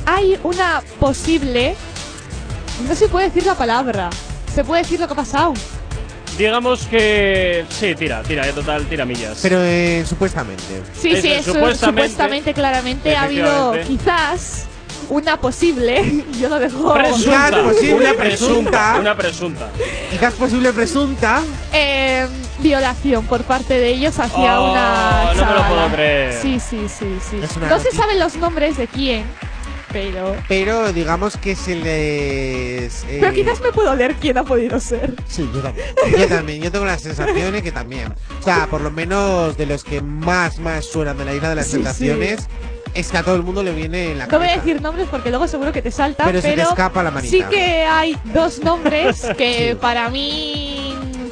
Hay una posible... No se puede decir la palabra. Se puede decir lo que ha pasado. Digamos que. Sí, tira, tira, eh, total, tira millas. Pero eh, supuestamente. Sí, sí, eso supuestamente- supuestamente, claramente ha habido quizás una posible, yo lo dejo, presunta. Quizás posible una presunta. Una presunta. Quizás posible presunta. eh, violación por parte de ellos hacia Oh, una no me lo chavala. puedo creer. Sí, sí, sí, sí. No se saben los nombres de quién, pero... Pero digamos que se les. eh, Pero quizás me puedo leer quién ha podido ser. Sí, yo también. Yo también. Yo tengo la sensación de que también. O sea, por lo menos de los que más, más suenan de la isla de las Sí, tentaciones, es que a todo el mundo le viene en la No voy a cabeza. decir nombres porque luego seguro que te saltan, Pero pero, se te escapa la manita. sí que hay dos nombres que Sí. para mí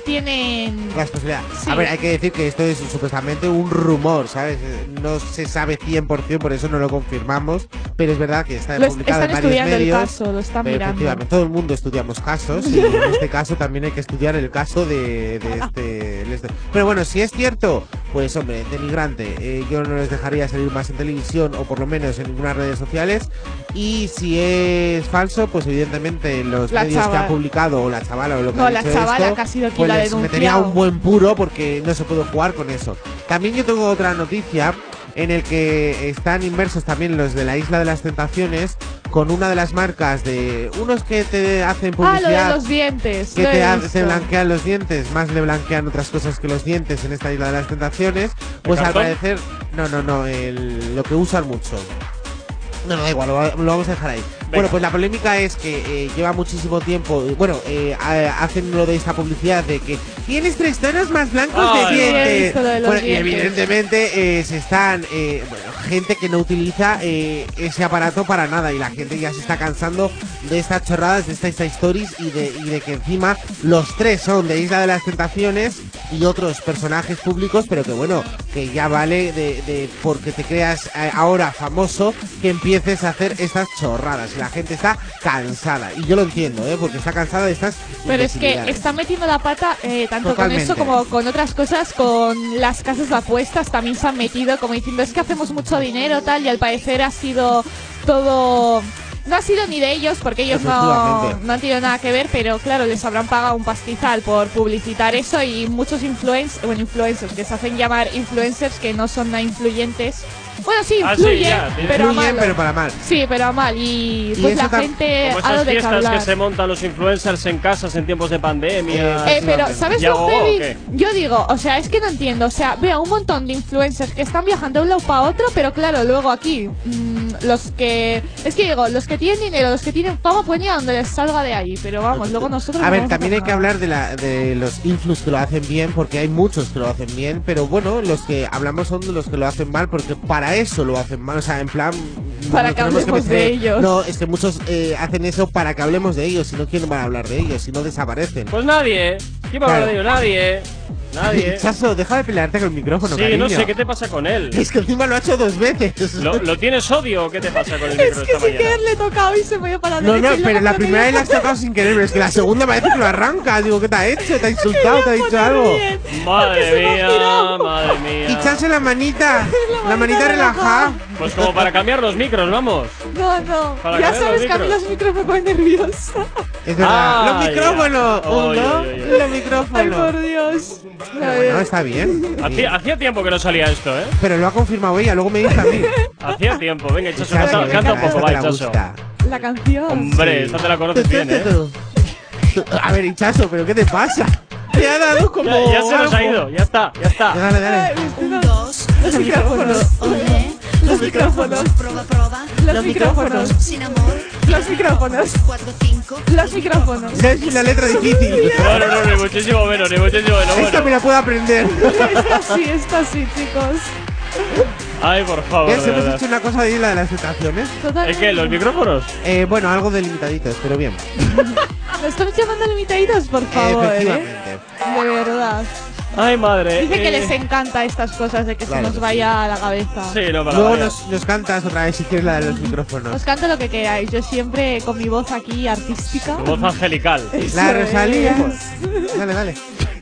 tienen... Las posibilidades. Sí. A ver, hay que decir que esto es supuestamente un rumor, ¿sabes? No se sabe 100%, por eso no lo confirmamos, pero es verdad que está Lo publicado están en varios estudiando el medios. caso, lo están mirando. Todo el mundo estudiamos casos y en este caso también hay que estudiar el caso de, de este, el este. Pero bueno, si es cierto, pues hombre, denigrante. eh, yo no les dejaría salir más en televisión o por lo menos en ninguna redes sociales. Y si es falso, pues evidentemente los La medios que han publicado o la chavala o lo que No, ha la chavala esto, que ha sido pues la metería denunciado. un buen puro porque no se puede jugar con eso. También yo tengo otra noticia en el que están inmersos también los de la Isla de las Tentaciones con una de las marcas de unos que te hacen Ah, lo de publicidad los dientes. que lo te, ha- te blanquean los dientes, más le blanquean otras cosas que los dientes en esta Isla de las Tentaciones, pues al parecer no, no, no, el- lo que usan mucho. No, no, da igual, lo vamos a dejar ahí. Bueno, pues la polémica es que eh, lleva muchísimo tiempo, eh, bueno, eh, a- hacen lo de esta publicidad de que tienes tres tonos más blancos de dientes. de Bueno, y evidentemente eh, se están, eh, bueno, gente que no utiliza eh, ese aparato para nada y la gente ya se está cansando de estas chorradas, de estas stories y de, y de que encima los tres son de Isla de las Tentaciones y otros personajes públicos, pero que bueno, que ya vale de, de porque te creas eh, ahora famoso que empieces a hacer estas chorradas. La gente está cansada. Y yo lo entiendo, ¿eh? porque está cansada de estas. Pero es que están metiendo la pata eh, tanto Totalmente. con eso como con otras cosas, con las casas de apuestas también se han metido como diciendo es que hacemos mucho dinero tal y al parecer ha sido todo... No ha sido ni de ellos porque ellos no, no han tenido nada que ver, pero claro, les habrán pagado un pastizal por publicitar eso y muchos influencers, bueno, influencers que se hacen llamar influencers que no son nada influyentes. Bueno, sí, Ah, sí, influyen, ya, tiene- pero a mal. pero para mal. Sí, pero a mal. Y Y pues eso la tam- gente Como ha dado esas de qué fiestas hablar. que se montan los influencers en casas en tiempos de pandemia. Eh, pero, ¿sabes ¿Ya lo gogó o heavy? qué? Yo digo, o sea, es que no entiendo. O sea, veo un montón de influencers que están viajando de un lado para otro, pero claro, luego aquí, mm, los que. Es que digo, los que tienen dinero, los que tienen fama, pueden ir a donde les salga de ahí. Pero vamos, luego nosotros. A no ver, vamos también hay que hablar de, la, de los influx que lo hacen bien, porque hay muchos que lo hacen bien, pero bueno, los que hablamos son de los que lo hacen mal, porque para eso lo hacen mal, o sea, en plan... Para no que hablemos de meter- ellos. No, es que muchos eh, hacen eso para que hablemos de ellos, si no, ¿quién va a hablar de ellos? Si no desaparecen. Pues nadie. ¿Quién va a hablar de ello? Nadie. Nadie. Chaso, deja de pelearte con el micrófono, Sí, cariño. no sé qué te pasa con él. Es que encima lo ha hecho dos veces. ¿Lo, lo tienes odio o qué te pasa con el Es micro que esta sin querer le he tocado y se me ha ido para la No, derecha no, pero la primera vez la has tocado sin querer, pero es que la segunda parece que lo arranca. Digo, ¿qué te ha hecho? ¿Te ha insultado? ¿Te ha dicho algo? Madre mía, madre mía. Y chance la manita, la manita Pues como para cambiar los micros, vamos. No, no. Para ya sabes que a mí los micros me ponen nerviosa. Es verdad. Ah, los micrófonos. oy. los micrófonos. Ay, por Dios. No, está bien. Hacía, hacía tiempo que no salía esto, ¿eh? Pero lo ha confirmado ella, luego me dice a mí. Hacía tiempo. Venga, Chaso, canta, venga, canta un poco, va, la Chaso. gusta. La canción. Hombre, esta te la conoces bien, ¿eh? A ver, hinchazo, ¿pero qué te pasa? Te ha dado como. Ya, ya se nos ha ido, ya está, ya está. Dale, dale. Un, dos. Los micrófonos. Los micrófonos. Prueba, prueba. Los micrófonos. Sin amor. Los micrófonos. 4, 5. Los micrófonos. Es una letra difícil. No, no, no, ni muchísimo menos, ni muchísimo menos. Esta me la puedo aprender. Esta sí, esta sí, chicos. Ay, por favor. ¿Ves? de Hemos hecho una cosa ahí, la de las estaciones. ¿Es que los micrófonos? Eh, bueno, algo delimitaditos, pero bien. ¿Me están llamando limitaditos, por favor? ¿eh? Efectivamente. De verdad. Ay, madre. Dice que eh, les encanta estas cosas de que Claro se nos vaya a la cabeza. Sí, no, para Luego nos, nos cantas otra vez si quieres la de los micrófonos. Os canto lo que queráis. Yo siempre con mi voz aquí artística. Tu voz angelical. La Rosalía. Dale, dale.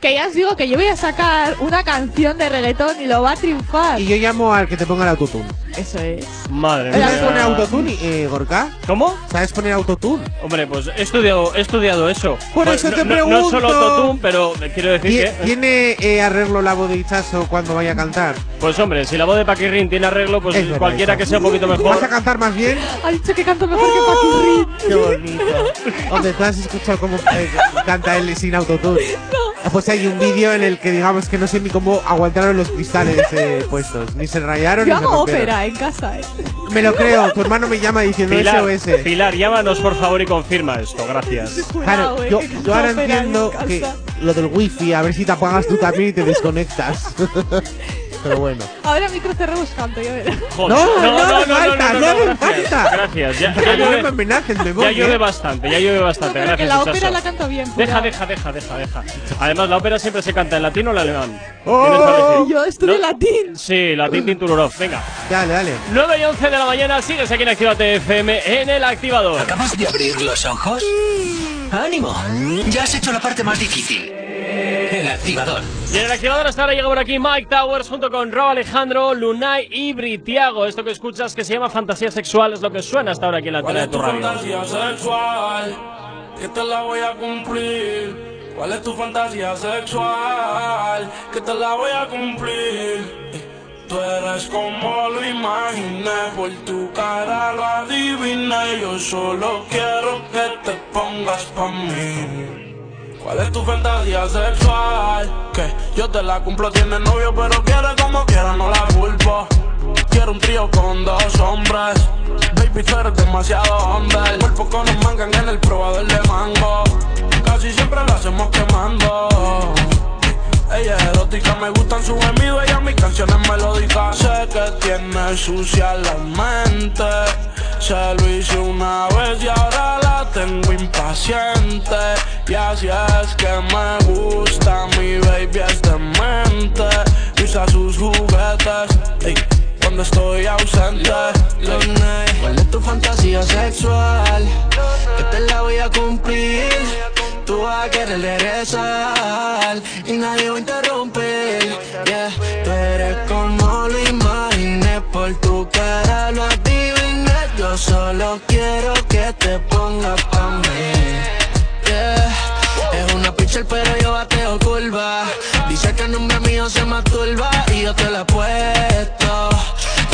Que ya os digo que yo voy a sacar una canción de reggaetón y lo va a triunfar. Y yo llamo al que te ponga el autotune. Eso es. Madre ¿Sabes mía. poner autotune, eh, Gorka? ¿Cómo? ¿Sabes poner autotune? Hombre, pues he estudiado, he estudiado eso. Por Pues eso no- te no- No pregunto. solo autotune, pero quiero decir que. ¿Tiene eh, arreglo la voz de Hichazo cuando vaya a cantar? Pues hombre, si la voz de Paquirrin tiene arreglo, pues Es cualquiera que sea un poquito ¿Vas mejor. a cantar más bien? Ha dicho que canto mejor que Paquirrin. Qué bonito. Hombre, ¿tú has escuchado cómo eh, canta él sin autotune? Pues hay un vídeo en el que digamos que no sé ni cómo aguantaron los cristales eh, puestos. Ni se rayaron Yo ni se hago rompieron. ópera en casa, eh. Me lo creo, tu hermano me llama diciendo Pilar, SOS. Pilar, llámanos por favor y confirma esto, gracias. Claro, eh, yo, que yo ahora entiendo que lo del wifi, a ver si te apagas tú también y te desconectas. Pero bueno. Ahora micro cerramos canto, ya verás. Joder. No, no, hace falta, no hace gracias. falta. Gracias, ya, ya Ya no me llueve, me voy. ya llueve ¿eh? bastante, ya llueve bastante, que gracias. la Chaso. ópera la canto bien. Deja, deja, deja, deja, deja. Además, la ópera siempre se canta en latín o en alemán. Oh. Yo estudio No- latín. Sí, latín Tintururov. Venga. Dale, dale. 9 y 11 de la mañana, sigues aquí en Actívate FM en el activador. ¿Acabas de abrir los ojos? ¡Ánimo! Ya has hecho la parte más difícil. El activador. Y en el activador hasta ahora llega por aquí Mike Towers junto con Rob Alejandro, Lunay y Britiago. Esto que escuchas que se llama fantasía sexual es lo que suena hasta ahora aquí en la ¿Cuál tele de es tu tu radio. fantasía sexual? Que te la voy a cumplir. ¿Cuál es tu fantasía sexual? Que te la voy a cumplir. Eh, Tú eres como lo imaginé, por tu cara lo adiviné. Yo solo quiero que te pongas pa' mí. ¿Cuál es tu fantasía sexual? Que yo te la cumplo, tienes novio, pero quiere como quiera, no la culpo. Quiero un trío con dos hombres. Baby, tú eres demasiado hombre. Cuerpo con un mangan en el probador de mango. Casi siempre lo hacemos quemando. Ella es erótica, me gustan sus gemidos, ella mis canciones melódicas. Sé que tiene sucia la mente. Se lo hice una vez y ahora la tengo impaciente. Y así es que me gusta, mi baby es demente. Usa sus juguetes. ey, cuando estoy ausente. ¿Cuál es tu fantasía sexual? Que te la voy a cumplir. Tú vas a querer regresar y nadie va a interrumpir. Yeah, tú eres como lo imaginé, por tu cara lo adiviné. Yo solo quiero que te pongas pa'. Curva Dice que el nombre mío se masturba Y yo te la he puesto.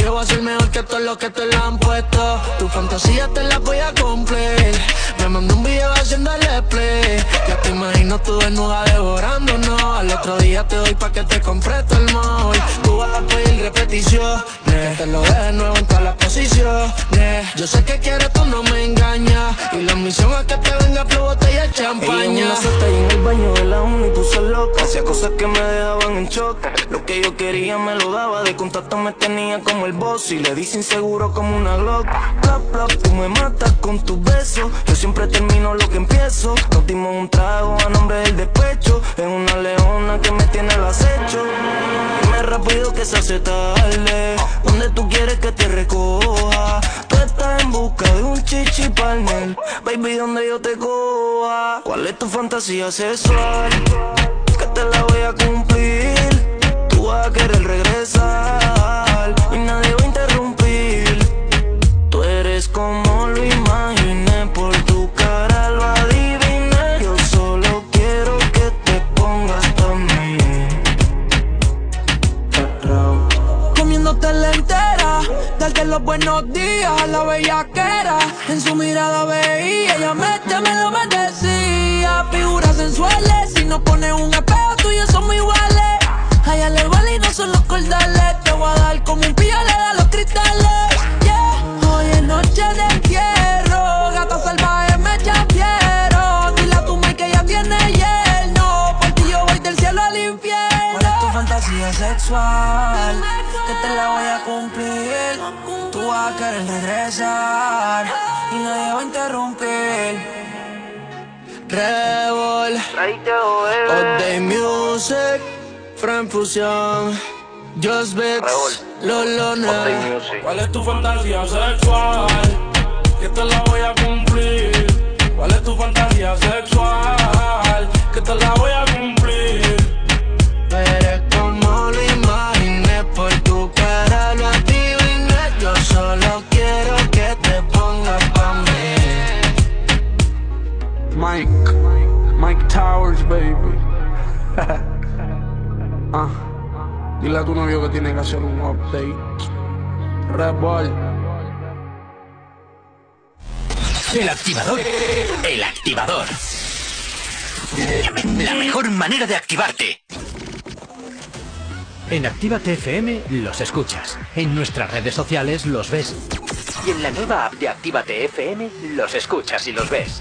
Yo voy a ser mejor que todos los que te la han puesto. Tu fantasía te la voy a cumplir. Me mandó un video haciéndole play. Ya te imagino tú desnuda devorándonos. Al otro día te doy pa' que te compre todo el mall. Tú vas a pedir repetición Que te lo de nuevo en todas las posiciones. Yo sé que quieres, tú no me cosas que me dejaban en shock. Lo que yo quería me lo daba. De contacto me tenía como el boss. Y le dice inseguro como una Glock. Plap, plap, tú me matas con tus besos. Yo siempre termino lo que empiezo. Nos un trago a nombre del despecho. Es una leona que me tiene al acecho. Dime rápido que se hace tarde. Donde tú quieres que te recoja. Tú estás en busca de un chichi partner. Baby, donde yo te coja. ¿Cuál es tu fantasía sexual? Te la voy a cumplir. Tú vas a querer regresar. Los buenos días a la bellaquera. En su mirada veía, ella me lo me. Figuras sensuales, si nos pones un espejo, tú y yo somos iguales. A ella le vale y no son los cordales. Te voy a dar como un pillo le da los cristales. Yeah. Hoy es noche de sexual? Que te la voy a cumplir. Tú vas a querer regresar y nadie va a interrumpir. Revol, All Day Music, Frank Fusion, Just Beats, Lolona. ¿Cuál es tu fantasía sexual? Que te la voy a cumplir. ¿Cuál es tu fantasía sexual? Que te la voy a cumplir. Mike, Mike Towers, baby. ah, dile a tu novio que tiene que hacer un update. Red Bull. El activador. El activador. La mejor manera de activarte. En Actívate FM los escuchas. En nuestras redes sociales los ves. Y en la nueva app de Actívate FM los escuchas y los ves.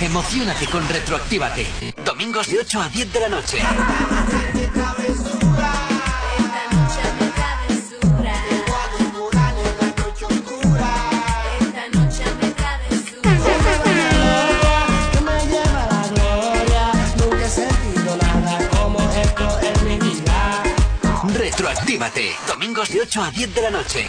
Emocionate con Retroactívate. Domingos de 8 a 10 de la noche. Retroactívate. Domingos de 8 a 10 de la noche.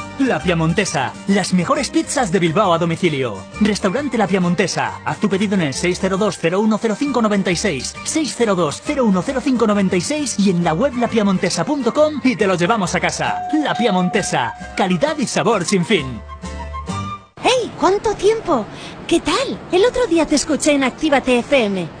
La Piamontesa, las mejores pizzas de Bilbao a domicilio. Restaurante La Piamontesa. Haz tu pedido en el 602-010596, 602-010596 y en la web lapiamontesa.com y te lo llevamos a casa. La Piamontesa, calidad y sabor sin fin. ¡Hey! ¿Cuánto tiempo? ¿Qué tal? El otro día te escuché en Actívate FM.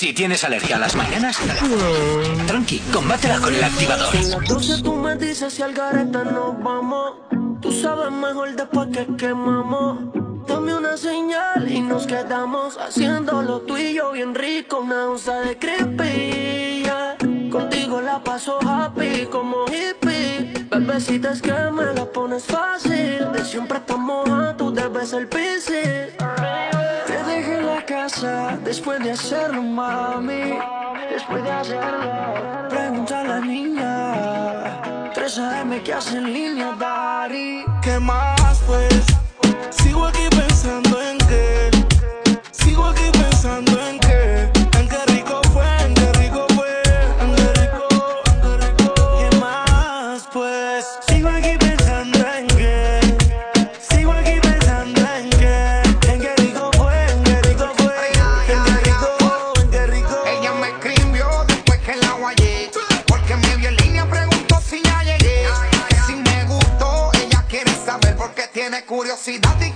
Si tienes alergia a las mañanas, tranqui, combátela con el activador. En la cruce tú me dices si al gareta nos vamos, tú sabes mejor después que quemamos. Dame una señal y nos quedamos haciendo lo tuyo bien rico, una onza de creepy. Yeah. Contigo la paso happy como hippie. Bebecitas que me la pones fácil De siempre estamos mojada, tú debes el piscis. Te dejé en la casa después de hacerlo, mami. Después de hacerlo Pregunta a la niña. 3 AM que hace en línea, Dari. ¿Qué más, pues? Sigo aquí pensando en que Sigo aquí pensando velocidad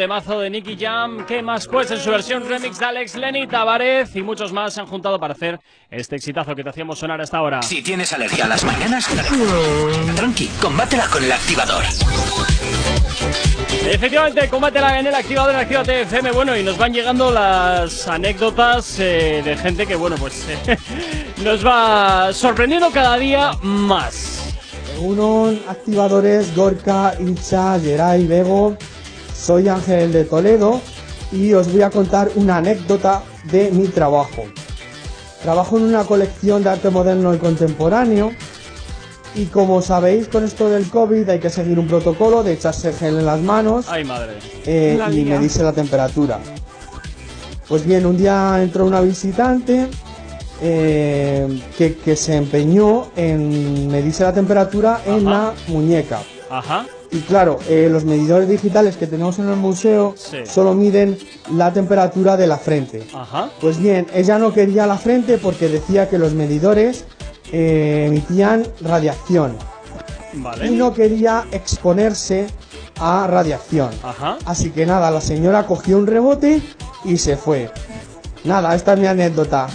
temazo de Nicky Jam. ¿Qué más pues en su versión remix de Alex Lenny Tavares y muchos más se han juntado para hacer este exitazo que te hacíamos sonar hasta ahora. Si tienes alergia a las mañanas, tranqui, combátela con el activador. Efectivamente, combátela en el activador en Actívate FM. Bueno, y nos van llegando las anécdotas eh, de gente que, bueno, pues nos va sorprendiendo cada día más. Unos activadores Gorka, Incha, Geray, Bego. Soy Ángel de Toledo y os voy a contar una anécdota de mi trabajo. Trabajo en una colección de arte moderno y contemporáneo y como sabéis con esto del COVID hay que seguir un protocolo de echarse gel en las manos Ay, madre. eh, La y medirse la temperatura. Pues bien, un día entró una visitante eh, que, que se empeñó en medirse la temperatura en la muñeca. Ajá. Y claro, eh, los medidores digitales que tenemos en el museo Sí. solo miden la temperatura de la frente. Ajá. Pues bien, ella no quería la frente porque decía que los medidores eh, emitían radiación Vale. y no quería exponerse a radiación. Ajá. Así que nada, la señora cogió un rebote y se fue. Nada, esta es mi anécdota.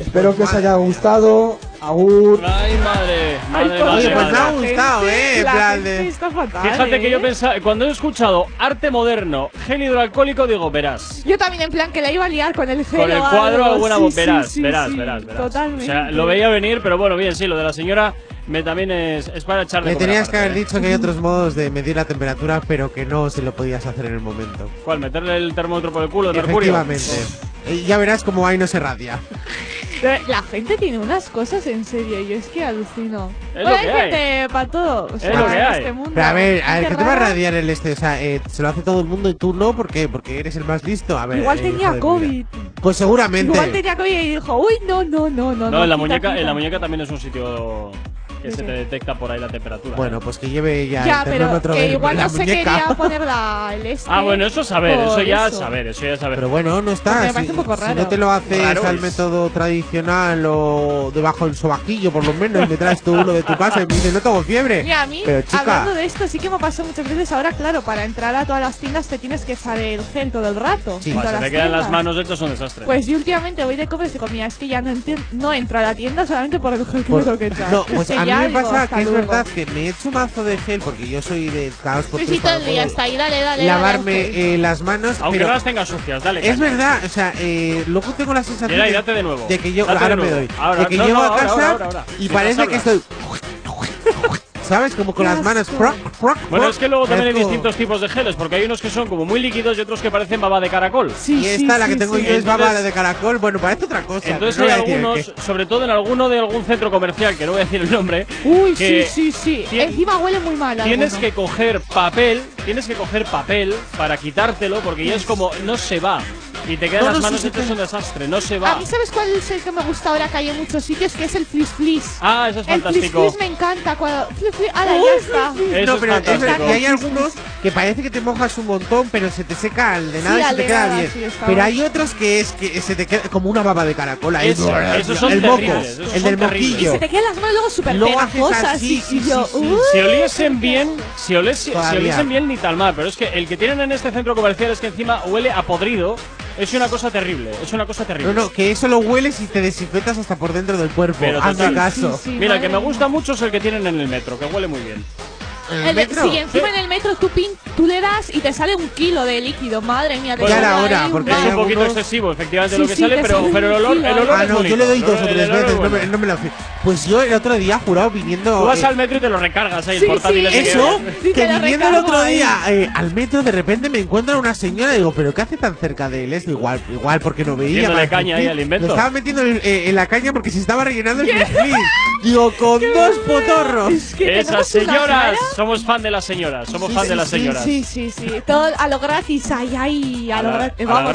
Espero que os haya gustado. Agur. Ay, madre. Madre, Dios, pues me ha gustado, eh, plan gente de- está fatal, Fíjate que ¿eh? yo pensaba, cuando he escuchado arte moderno, gel hidroalcohólico, digo, verás. Yo también en plan que la iba a liar con el gel Con el cuadro algo. alguna Sí, sí, verás, sí, verás, sí, verás, verás. Totalmente. O sea, lo veía venir, pero bueno, bien, sí, lo de la señora me también es, es para echarle Le comer tenías que haber ¿eh? dicho que hay otros modos de medir la temperatura, pero que no se lo podías hacer en el momento. ¿Cuál? ¿Meterle el termómetro por el culo de mercurio? Efectivamente. Ya verás cómo ahí no se radia. La gente tiene unas cosas en serio, yo es que alucino. Es bueno, hay gente para todo. O sea, Es lo que en hay. este mundo. Pero a ver, a ver, ¿qué te va a radiar el este? O sea, eh, se lo hace todo el mundo y tú no, ¿por qué? Porque eres el más listo. A ver, Igual eh, tenía COVID. mira. Pues seguramente. Igual tenía COVID y dijo, uy, no, no, no, no. No, en la quita, muñeca, quita". en la muñeca también es un sitio que se te detecta por ahí la temperatura. Bueno, pues que lleve ya, Ya, el pero que de igual la no se muñeca. quería poner la, el este. Ah, bueno, eso es saber, eso ya es eso. saber, eso ya es saber. Pero bueno, no está. Porque me Si, parece un poco si raro. no te lo haces Raro al es. método tradicional o debajo del sobajillo, por lo menos, y me traes tú uno de tu casa y me dices, no tengo fiebre. Mira, a mí, Pero chica, hablando de esto, sí que me pasó muchas veces. Ahora, claro, para entrar a todas las tiendas te tienes que echar el gel todo el rato. Sí, todas se te quedan las manos hechas un desastre. Pues yo últimamente voy de compras y mira, es que ya no, no entro a la tienda solamente por el gel que Por- me tengo que echar. No, Es pues a mí ya me pasa que es luego. verdad que me echo mazo de gel porque yo soy de caos por Sí, tres sí, todo el día está ahí, dale, dale. lavarme dale, eh, las manos. Aunque pero no las tengas sucias, dale. es caña. verdad, o sea, eh, luego tengo la sensación Mira, y de, date de nuevo. de que yo Date ahora me doy, Ahora, de que no, llego no, a ahora, casa ahora, ahora, ahora. y parece que estoy ¿Sabes? Como con las manos. Bueno, es que luego también hay distintos tipos de geles, porque hay unos que son como muy líquidos y otros que parecen baba de caracol. y esta, la que tengo yo, es baba de caracol. Bueno, parece otra cosa. Entonces no hay a algunos, qué. sobre todo en alguno de algún centro comercial, que no voy a decir el nombre, Uy, que sí, sí, sí. Encima huele muy mal. tienes alguno. que coger papel, tienes que coger papel para quitártelo, porque ya es como, no se va. Y te quedan No, las no, manos sí, sí, hechas sí. un desastre, no se A va. mí, ¿sabes cuál es el que me gusta ahora que hay en muchos sitios? Que es el flis flis. Ah, eso es El flis fantástico. flis me encanta. Cuando. Flis flis, ala, Uy, ya está. Eso no, pero es verdad fantástico. que hay algunos que parece que te mojas un montón, pero se te seca al de nada Sí, y se al te de queda nada, bien. sí, está pero hay otros que es que se te queda como una baba de caracol. ahí. Eso, esos son el moco, terribles, esos el son del terribles. moquillo. Se te quedan las manos luego súper Luego haces pegajosas. así, y, sí, y yo, sí, sí. uy. Si oliesen bien, si, oles- si Todavía. oliesen bien ni tal mal, pero es que el que tienen en este centro comercial es que encima huele a podrido, es una cosa terrible, es una cosa terrible. No, no, que eso lo hueles y te desinfectas hasta por dentro del cuerpo. Pero Hazme total. caso. Mira, el que me gusta mucho es el que tienen en el metro, que huele muy bien. El de- sí, encima en el metro tú, pin, tú le das y te sale un kilo de líquido. Madre mía, te Bueno, sale ya era hora, porque es un poquito excesivo, efectivamente, Sí, lo que sí, sale, te pero, sale pero el olor, kilo, el olor Ah, es no, bonito. yo le doy dos o El tres el veces, no me, no me lo fui. Pues yo el otro día jurado viniendo. Tú vas eh, al metro y te lo recargas ahí, Sí, el portátil sí, que Eso, que viniendo el otro día eh, al metro, de repente me encuentro a una señora y digo, ¿pero qué hace tan cerca de él? Es igual, igual porque no veía. Metiéndole caña ahí al invento. Le estaba metiendo el- eh, en la caña porque se estaba rellenando el frisbee. Digo, con dos potorros. Esas señoras, somos fan de las señoras, somos fan de las señoras. Sí, sí, sí. Todo a lo gratis, ay, ay, a, A lo gratis. Vamos,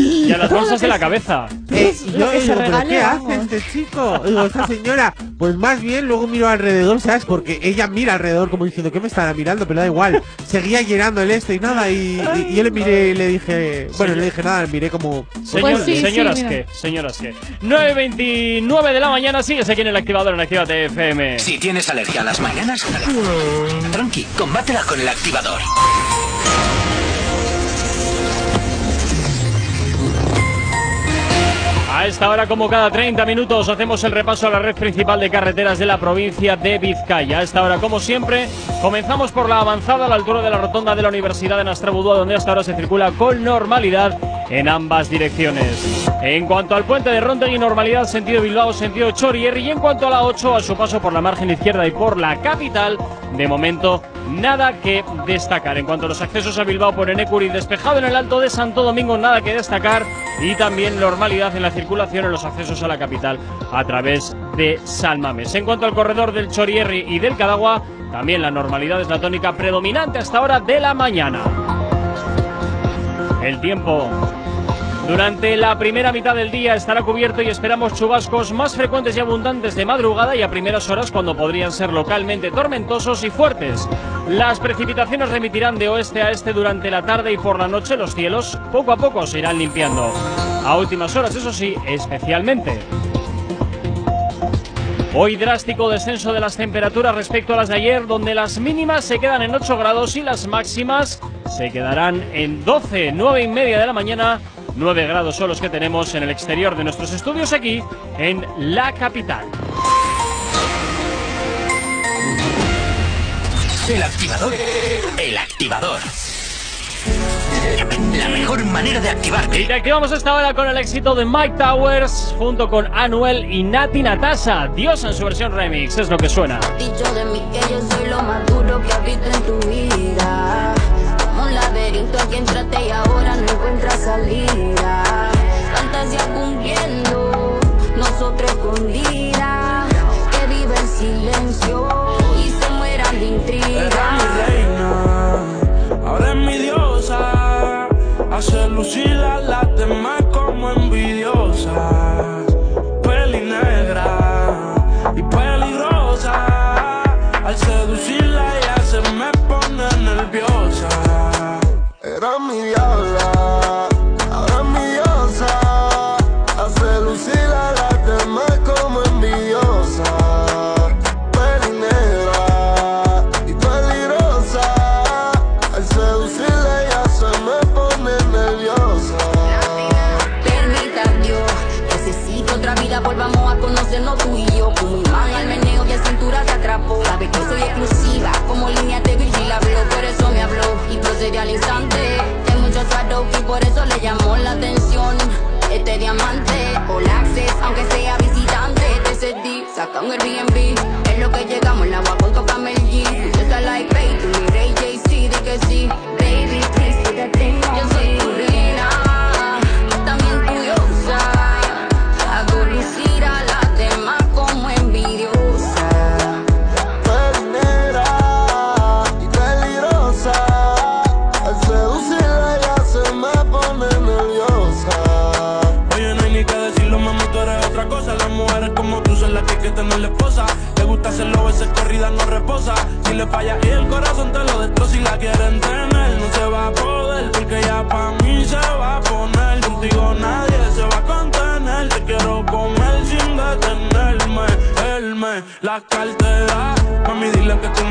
y a- las bolsas de la cabeza. Yo que se digo, ¿pero regale, qué hace este chico? Digo, esta señora. Pues más bien luego miro alrededor, ¿sabes? Porque ella mira alrededor como diciendo, ¿qué me estará mirando? Pero da igual. Seguía llenando el este y nada. Y, y- y yo le miré y le dije, bueno, le dije nada, le miré como. Señor- Pues sí, señoras que, señoras que. 9.29 de la mañana, sigues aquí en el activador en Actívate FM. Si tienes alergia a las mañanas, tranqui, combátela con el activador. A esta hora, como cada 30 minutos, hacemos el repaso a la red principal de carreteras de la provincia de Vizcaya. A esta hora, como siempre, comenzamos por la avanzada a la altura de la rotonda de la Universidad de Nastrabudúa, donde hasta ahora se circula con normalidad en ambas direcciones. En cuanto al puente de Rontegui, normalidad sentido Bilbao, sentido Chorierri. Y en cuanto a la 8, a su paso por la margen izquierda y por la capital, de momento nada que destacar. En cuanto a los accesos a Bilbao por Enecuri, despejado en el Alto de Santo Domingo, nada que destacar. Y también normalidad en la circulación en los accesos a la capital a través de Salmames. En cuanto al corredor del Chorierri y del Cadagua, también la normalidad es la tónica predominante hasta ahora de la mañana. El tiempo durante la primera mitad del día estará cubierto y esperamos chubascos más frecuentes y abundantes de madrugada y a primeras horas cuando podrían ser localmente tormentosos y fuertes. Las precipitaciones remitirán de oeste a este durante la tarde y por la noche los cielos poco a poco se irán limpiando. A últimas horas, eso sí, especialmente. Hoy drástico descenso de las temperaturas respecto a las de ayer, donde las mínimas se quedan en 8 grados y las máximas se quedarán en 12, 9 y media de la mañana. 9 grados son los que tenemos en el exterior de nuestros estudios aquí en la capital. El activador. El activador. La mejor manera de activarte. Y te activamos esta hora con el éxito de Mike Towers junto con Anuel y Nati Natasa. Dios en su versión remix, es lo que suena. Dicho de mí que yo soy lo más duro que habito en tu vida. Un laberinto que entraste y ahora no encuentras salida. Fantasía cumpliendo, nosotros escondida. Que vive el silencio y se mueran de intriga. Era mi reina, ahora es mi diosa. Hace lucir a las demás como envidiosas. Peli a tú y yo. Como imán al meneo y el cintura se atrapó. Sabe que soy exclusiva, como línea de Virgil habló, por eso me habló y procedí al instante. Hay mucho shadow y por eso le llamó la atención. Este diamante, all access, aunque sea visitante, te cedí, saca un Airbnb. Es lo que llegamos, el agua con toca Mel G. A like, baby, falla y el corazón te lo destroza. Si la quieren tener, no se va a poder. Porque ya pa' mí se va a poner. Contigo nadie se va a contener. Te quiero comer sin detenerme. Él me la cartera. Mami, dile que tú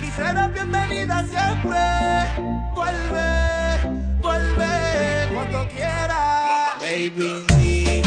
aquí serás bienvenida siempre. Vuelve, vuelve cuando quieras. Baby,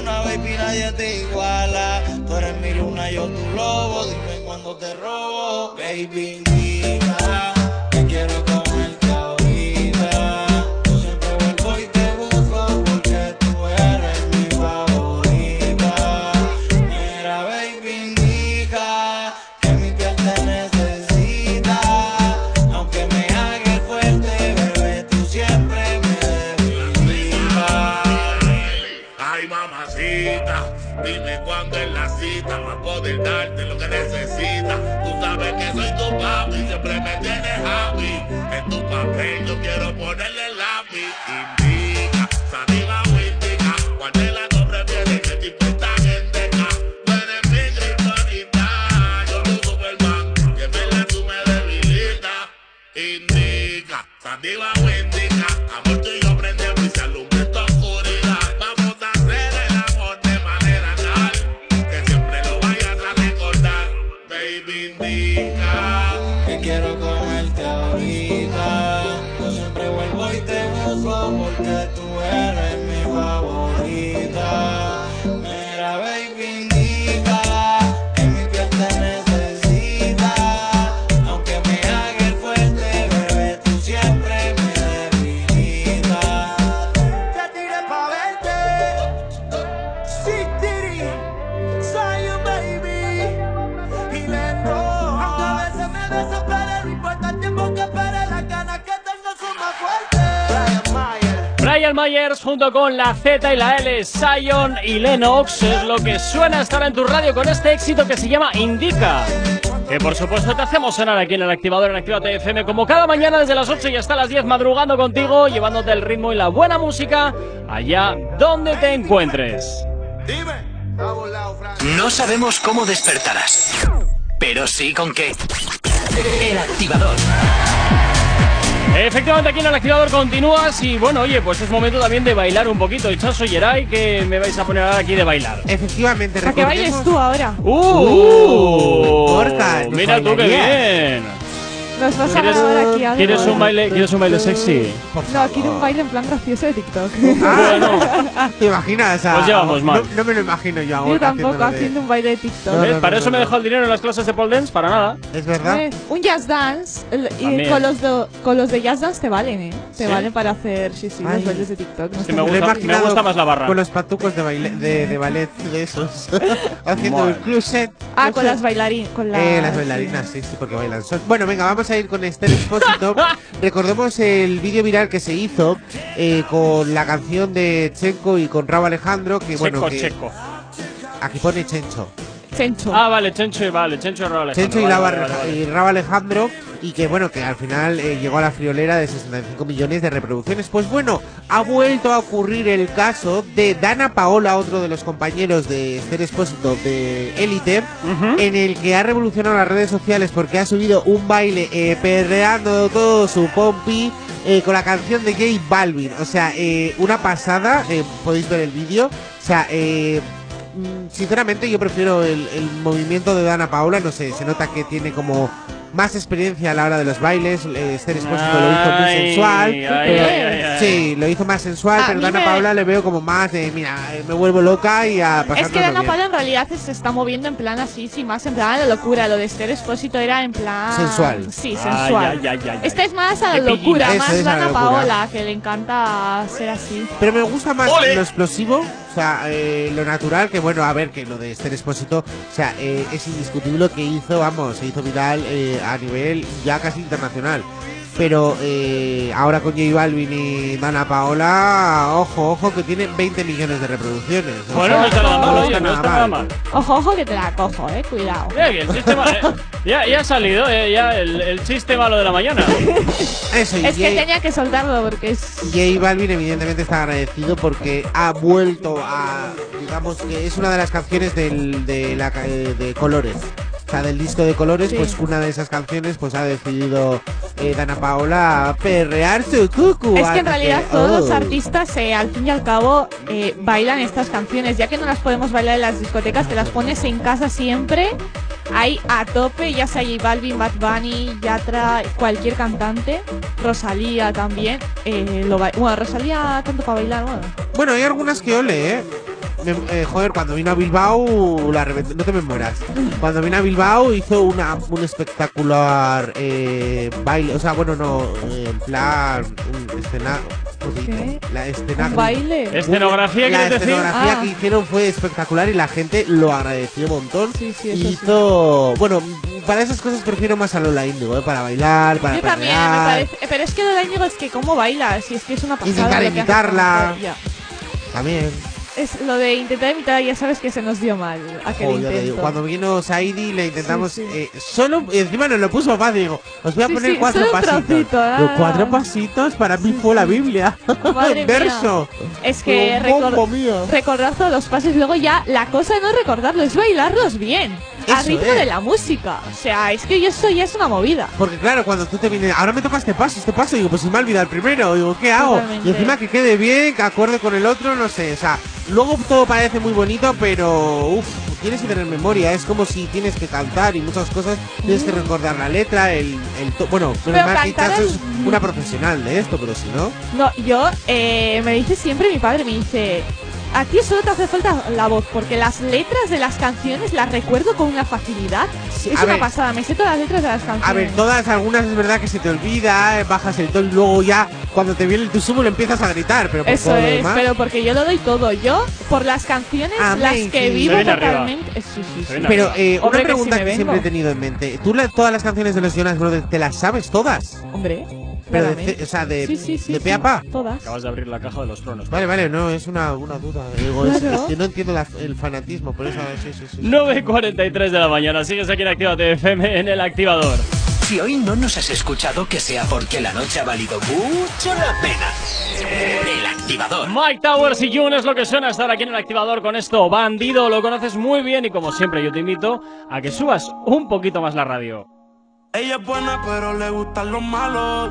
ninguna, baby, nadie te iguala. Tú eres mi luna, yo tu lobo. Dime cuando te robo, baby, papi, siempre me tienes happy. En tu papel yo quiero ponerle lápiz. Junto con la Z y la L, Zion y Lennox es lo que suena estar en tu radio con este éxito que se llama Indica. Que por supuesto te hacemos sonar aquí en el activador en Actívate FM como cada mañana desde las 8 y hasta las 10 madrugando contigo, llevándote el ritmo y la buena música allá donde te encuentres. No sabemos cómo despertarás, pero sí con qué. El activador. Efectivamente, aquí en el activador continúas y bueno, oye, pues es momento también de bailar un poquito. Chaso Yeray, que me vais a poner ahora aquí de bailar. Efectivamente, ¿A qué bailes tú ahora? ¡Uh! Mira tú qué bien. Nos vas a grabar aquí algo. ¿Quieres un baile, ¿quieres un baile sexy? No, quiero un baile en plan gracioso de TikTok. ¿Te imaginas? A, Pues llevamos mal. No, no me lo imagino yo a Yo tampoco de- haciendo un baile de TikTok. ¿Ves? Para eso me dejó el dinero en las clases de pole dance, para nada. Es verdad. Eh, un jazz dance el- y con los, de, con los de jazz dance te valen, ¿eh? Te ¿Sí? valen para hacer, sí, sí, Ay. los bailes de TikTok. Está me gusta- más la barra. Con los patucos de, baile, de, de ballet de esos. haciendo el closet. Ah, con las bailarinas. Eh, las bailarinas, sí, sí, porque bailan sol. Bueno, venga, vamos a ir con Esther Expósito. Recordemos el vídeo viral que se hizo eh, con la canción de Chenko y con Rabo Alejandro, que bueno, Checo, que checo. aquí pone Chencho. Chencho. Ah, vale, Chencho y vale, Chencho y Raúl Alejandro. Chencho y, Vale, y Alejandro y que bueno, que al final eh, llegó a la friolera de 65 millones de reproducciones. Pues bueno, ha vuelto a ocurrir el caso de Dana Paola, otro de los compañeros de Esther Expósito de Élite, en el que ha revolucionado las redes sociales porque ha subido un baile eh, perreando todo su pompi eh, con la canción de J Balvin. O sea, eh, una pasada, eh, podéis ver el vídeo. O sea, eh, sinceramente yo prefiero el, el movimiento de Dana Paola, no sé, se nota que tiene como más experiencia a la hora de los bailes. eh, Esther Espósito lo hizo muy sensual. ay, pero- ay, ay, ay. Sí, lo hizo más sensual, A pero mí Dana me- Paula le veo como más de, mira, eh, me vuelvo loca y a pasar Es que Dana Paula en realidad se está moviendo en plan así, sin más, en plan a la locura. Lo de Esther Expósito era en plan. Sensual. Sí, sensual. ay, ay, ay, ay. Esta es más a la locura, más es a Dana locura. Paola, que le encanta ser así. Pero me gusta más ¡Ole! lo explosivo, o sea, eh, lo natural, que bueno, a ver, que lo de Esther Expósito, o sea, eh, es indiscutible lo que hizo, vamos, se hizo viral eh, a nivel ya casi internacional. Pero eh, ahora con J Balvin y Dana Paola, ojo, ojo, que tiene 20 millones de reproducciones. O Bueno, sea, no está nada mal, no oye, está no está nada mal. Ojo, ojo, que te la cojo, eh, cuidado. Que el eh, ya, ya ha salido, eh, ya el, el chiste malo de la mañana. Eso, Es que tenía que soltarlo porque es. J Balvin evidentemente está agradecido porque ha vuelto a, digamos que es una de las canciones del, de, la, de Colores. Sea, del disco de Colores, Sí. pues una de esas canciones pues ha decidido eh, Dana Paola perrear su cucu. Es que en realidad todos los oh. artistas, eh, al fin y al cabo, eh, bailan estas canciones. Ya que no las podemos bailar en las discotecas, te las pones en casa siempre. Ahí a tope, ya sea J Balvin, Bad Bunny, Yatra, cualquier cantante. Rosalía también. eh, lo ba- bueno, Rosalía tanto para bailar, bueno. Bueno, hay algunas que ole, ¿eh? Me- eh, joder, cuando vino a Bilbao, la reventó- no te me mueras. Cuando vino a Bilbao hizo una, un espectacular eh, baile, o sea, bueno, no, en plan, un escena. La escena, ¿Un baile? Escenografía, La ¿quieres decir? escenografía Ah. que hicieron fue espectacular y la gente lo agradeció un montón. Sí, sí, eso Y bueno, para esas cosas prefiero más a Lola Indigo, ¿eh? Para bailar, para Yo también, me perrear. parece. Pero es que lo de Íñigo es que cómo baila, si es que es una pasada. Intentar imitarla. ya. También. Es lo de intentar imitar, ya sabes que se nos dio mal aquel digo, intento. cuando vino Saidi le intentamos Sí, sí. eh, solo encima nos lo puso fácil digo os voy a Sí, poner cuatro pasitos trocito, ah. Cuatro pasitos para mí fue la Biblia Madre mía. verso Es que recor- recordar todos los pasos y luego ya la cosa no es recordarlo, es bailarlos bien. Al ritmo de la música. O sea, es que yo esto ya es una movida. porque claro cuando tú te vienes ahora me toca este paso este paso digo pues si me ha olvidado el primero digo qué hago Totalmente. y encima que quede bien que acorde con el otro no sé o sea luego todo parece muy bonito pero uff tienes que tener memoria es como si tienes que cantar y muchas cosas tienes que recordar la letra el, el to- bueno Pero es una profesional de esto pero si no No, yo, eh, me dice siempre mi padre, me dice, a ti solo te hace falta la voz, porque las letras de las canciones las recuerdo con una facilidad. es a una ver. pasada, me sé todas las letras de las canciones. A ver, todas, algunas es verdad que se te olvida, eh, bajas el tono y luego ya cuando te viene el tu sumo lo empiezas a gritar, pero por Eso todo lo es, demás. pero porque yo lo doy todo. Yo, por las canciones, las que vivo totalmente. eh, sí, sí, sí. Pero eh, una Hombre, que pregunta si que, siempre he tenido en mente. ¿Tú la- todas las canciones de los Jonas Brothers te las sabes todas? Hombre, Pero de, o sea, de, Sí, sí, sí, de sí, pe a pa. Todas. Acabas de abrir la caja de los tronos. Vale, vale, no, es una, una duda. Digo, es- Claro. es que no entiendo la- el fanatismo, por eso, sí, sí, sí. 9.43 de la mañana, sigues aquí en Actívate FM en el activador. Si hoy no nos has escuchado, que sea porque la noche ha valido mucho la pena. El activador. Mike Towers y June es lo que suena estar aquí en el activador con esto. Bandido, lo conoces muy bien y como siempre yo te invito a que subas un poquito más la radio. Ella es buena, pero le gustan los malos.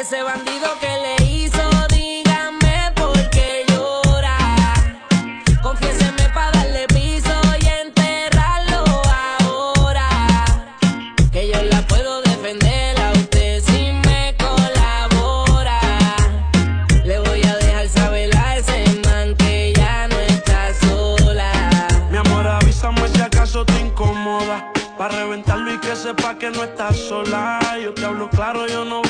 Ese bandido que le hizo, dígame por qué llora. Confiéseme para darle piso y enterrarlo ahora. Que yo la puedo defender a usted si me colabora. Le voy a dejar saber a ese man que ya no está sola. Mi amor, avísame si acaso te incomoda. Para reventarlo y que sepa que no estás sola. Yo te hablo claro, yo no veo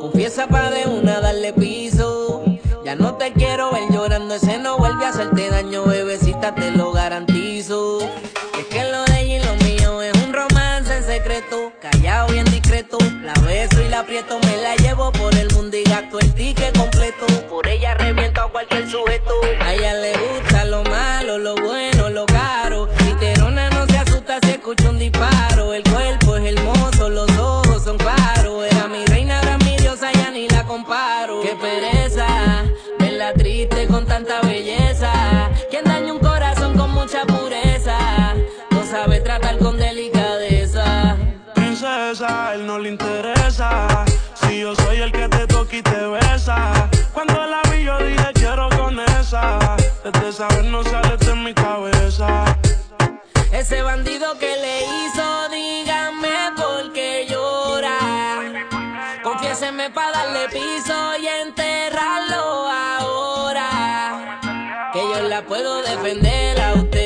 Confiesa pa' de una darle piso. Ya no te quiero ver llorando, ese no vuelve a hacerte daño, bebecita, te lo garantizo. Es que lo de ella y lo mío es un romance en secreto, callado bien discreto. La beso y la aprieto, me la llevo por el mundo y gasto el ticket completo. Por ella reviento a cualquier sujeto. Le interesa. Si yo soy el que te toca y te besa. Cuando la vi, yo dije quiero con esa. Desde saber no sale de mi cabeza. Ese bandido que le hizo, dígame por qué llora. Confiéseme para darle piso y enterrarlo ahora. Que yo la puedo defender a usted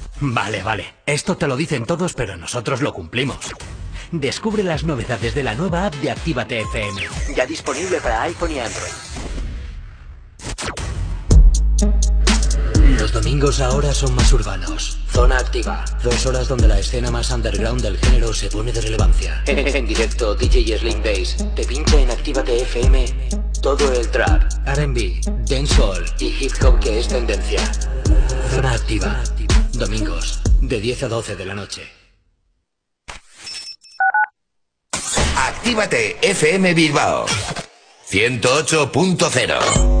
Vale, vale. Esto te lo dicen todos, pero nosotros lo cumplimos. Descubre las novedades de la nueva app de Actívate FM. Ya disponible para iPhone y Android. Los domingos ahora son más urbanos. Zona activa. Dos horas donde la escena más underground del género se pone de relevancia. En directo, DJ Slim Days te pincha en Actívate FM todo el trap, R&B, dancehall y hip hop que es tendencia. Zona activa. Domingos, de 10 a 12 de la noche. Actívate FM Bilbao 108.0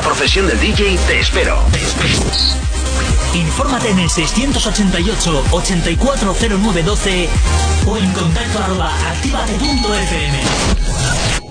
profesión del DJ, te espero. Infórmate en el 688-840912 o en contacto arroba activate.fm.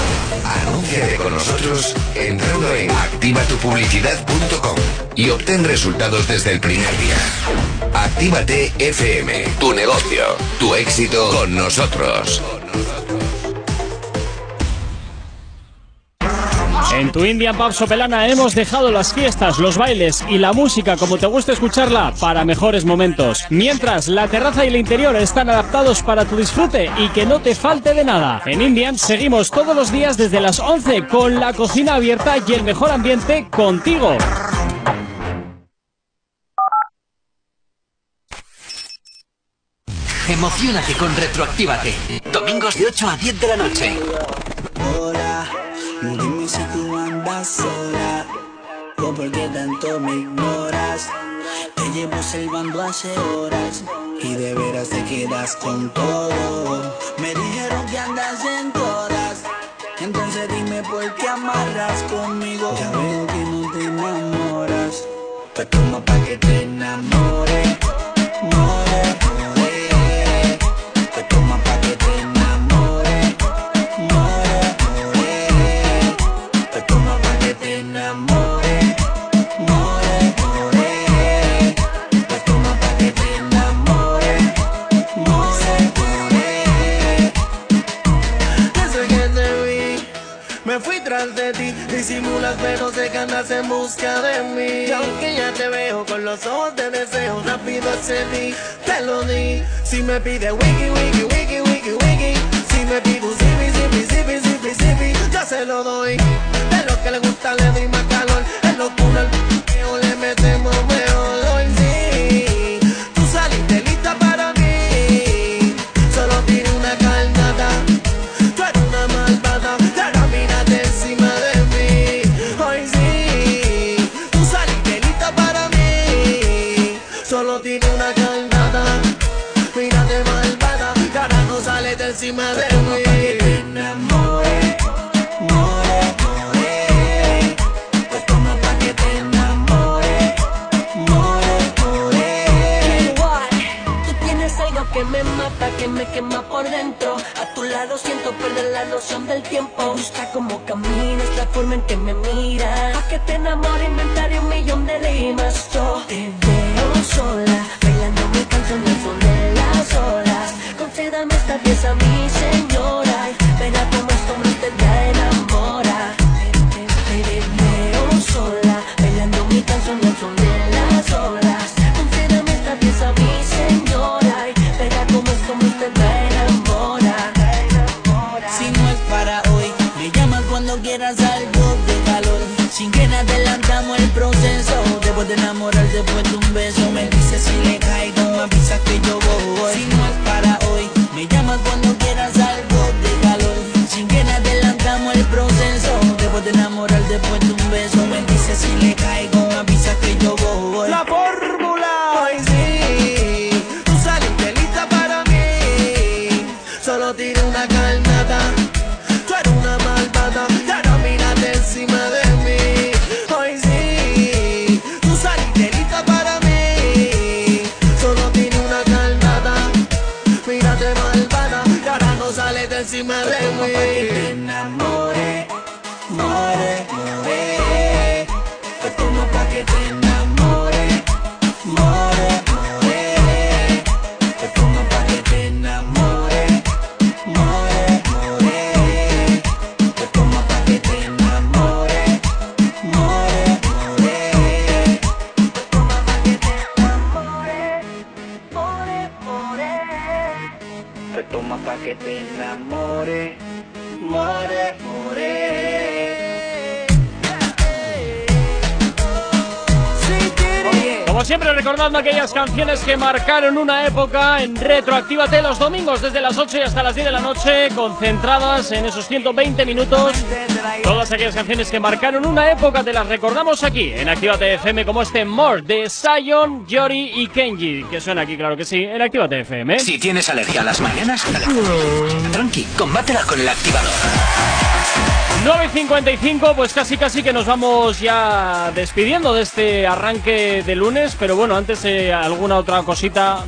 Anúnciate con nosotros entrando en activatupublicidad.com y obtén resultados desde el primer día. Actívate FM, tu negocio, tu éxito con nosotros. En tu Indian Pub Sopelana hemos dejado las fiestas, los bailes y la música como te gusta escucharla para mejores momentos. Mientras la terraza y el interior están adaptados para tu disfrute y que no te falte de nada. En Indian seguimos todos los días desde las 11 con la cocina abierta y el mejor ambiente contigo. Emocionate con Retroactívate. Domingos de 8 a 10 de la noche. Hola, sola o por qué tanto me ignoras. Te llevo salvando hace horas y de veras te quedas con todo. Me dijeron que andas en todas, entonces dime por qué amarras conmigo. Ya veo que no te enamoras, pues toma pa' que te enamore. Disimulas pero sé que andas en busca de mí. Y aunque ya te veo con los ojos de deseo, rápido accedí, te lo di. Si me pide wiki, wiki, wiki, wiki, wiki. Si me pide un zipi, zipi, zipi, zipi, zipi, yo se lo doy. De lo que le gusta le doy más calor. En locura peo le metemos mejor. Quema por dentro. A tu lado siento perder la noción del tiempo. Gusta cómo caminas, la forma en que me miras. Pa' que te enamore, inventaré un millón de rimas. Yo te veo sola, domingos desde las 8 y hasta las 10 de la noche, concentradas en esos 120 minutos. Todas aquellas canciones que marcaron una época te las recordamos aquí en Actívate FM, como este More de Sion, Yori y Kenji, que suena aquí, claro que sí, en Actívate FM. Si tienes alergia a las mañanas, tranqui, combátela con el activador. 9.55, pues casi casi que nos vamos ya despidiendo de este arranque de lunes, pero bueno, antes eh, alguna otra cosita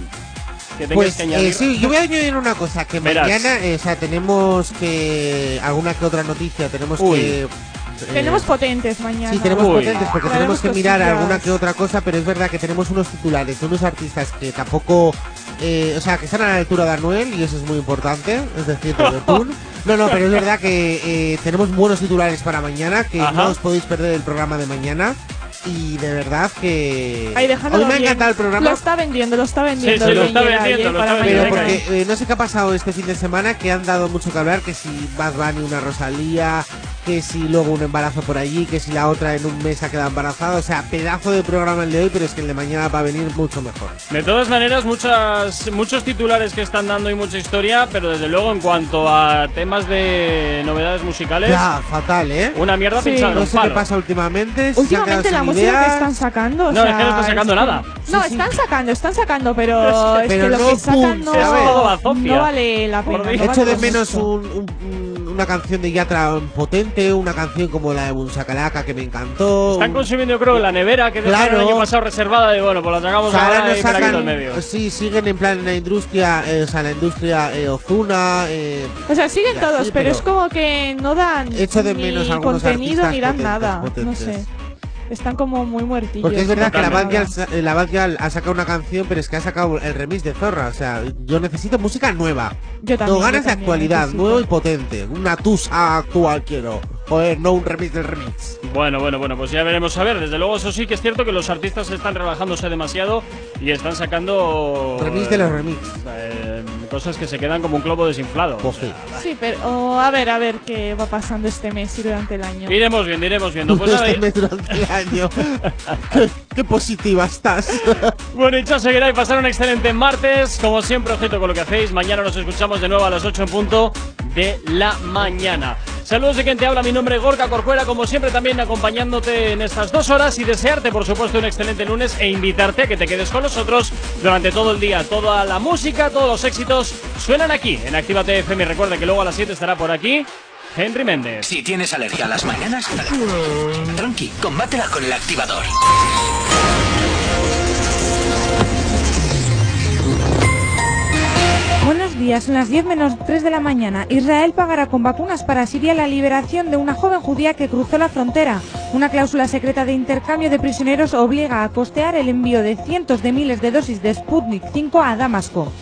que tengas Pues que añadir. eh, sí, yo voy a añadir una cosa, que Verás. mañana, eh, o sea, tenemos que, alguna que otra noticia, tenemos Uy. que... eh, Tenemos potentes mañana. Sí, tenemos Uy. potentes porque tenemos que mirar cosillas. alguna que otra cosa, pero es verdad que tenemos unos titulares de unos artistas que tampoco, eh, o sea, que están a la altura de Anuel y eso es muy importante, es decir, de Betún. No, no, pero es verdad que eh, tenemos buenos titulares para mañana, que Ajá. no os podéis perder el programa de mañana. Y de verdad que Ay, hoy me ha bien. encantado el programa. Lo está vendiendo, lo está vendiendo. sí, lo está vendiendo, ayer lo para está Pero vendiendo. porque eh, no sé qué ha pasado este fin de semana, que han dado mucho que hablar, que si Bad Bunny una Rosalía, que si luego un embarazo por allí, que si la otra en un mes ha quedado embarazada, o sea, pedazo de programa el de hoy, pero es que el de mañana va a venir mucho mejor. De todas maneras, muchas, muchos titulares que están dando y mucha historia, pero desde luego en cuanto a temas de novedades musicales, Ya, fatal, ¿eh? una mierda Sí. pinchada No sé qué pasa últimamente. Últimamente la que ideas. están sacando. o No, es que no están sacando que- nada. No, Sí, sí. están sacando, están sacando, pero es Pero que lo no que sacan no, no vale la pena. Dios. no Echo vale de menos un- un- un- una canción de Yatra potente, una canción como la de Bunsacalaca que me encantó. Están un- consumiendo, yo creo, la nevera que Claro. el año pasado reservada. Y bueno, pues la sacamos O sea, ahora y sacan, medio. sí, siguen en plan en la industria, eh, o sea, la industria eh, Ozuna, eh, O sea, siguen todos, así, pero, pero es como que no dan echo de ni algunos contenido ni dan nada. potentes, No sé. Están como muy muertillos. Porque es verdad que la sa- eh, la Bad Gyal ha sacado una canción, pero es que ha sacado el remix de Zorra. O sea, yo necesito música nueva. Yo también. no ganas de actualidad, necesito. nuevo y potente. Una tusa actual quiero. Joder, no un remix del remix. Bueno, bueno, bueno, pues ya veremos a ver. Desde luego, eso sí que es cierto que los artistas están relajándose demasiado y están sacando. Remix de los remix. eh, cosas que se quedan como un globo desinflado. Pues sí. Sí, pero oh, a ver, a ver qué va pasando este mes y durante el año. Iremos viendo, iremos viendo. Pues este mes durante el año. qué, qué positiva estás. Bueno, y chao, seguirá y pasar un excelente martes. Como siempre, ojito con lo que hacéis. Mañana nos escuchamos de nuevo a las 8 en punto de la mañana. Saludos de quien te habla, mi nombre es Gorka Corcuera, como siempre también acompañándote en estas dos horas y desearte por supuesto un excelente lunes e invitarte a que te quedes con nosotros durante todo el día. Toda la música, todos los éxitos suenan aquí en Actívate FM. Recuerda que luego a las 7 estará por aquí Henry Méndez. Si tienes alergia a las mañanas, tranqui, combátela con el activador. Buenos días, son las 10 menos 3 de la mañana. Israel pagará con vacunas para Siria la liberación de una joven judía que cruzó la frontera. Una cláusula secreta de intercambio de prisioneros obliga a costear el envío de cientos de miles de dosis de Sputnik 5 a Damasco.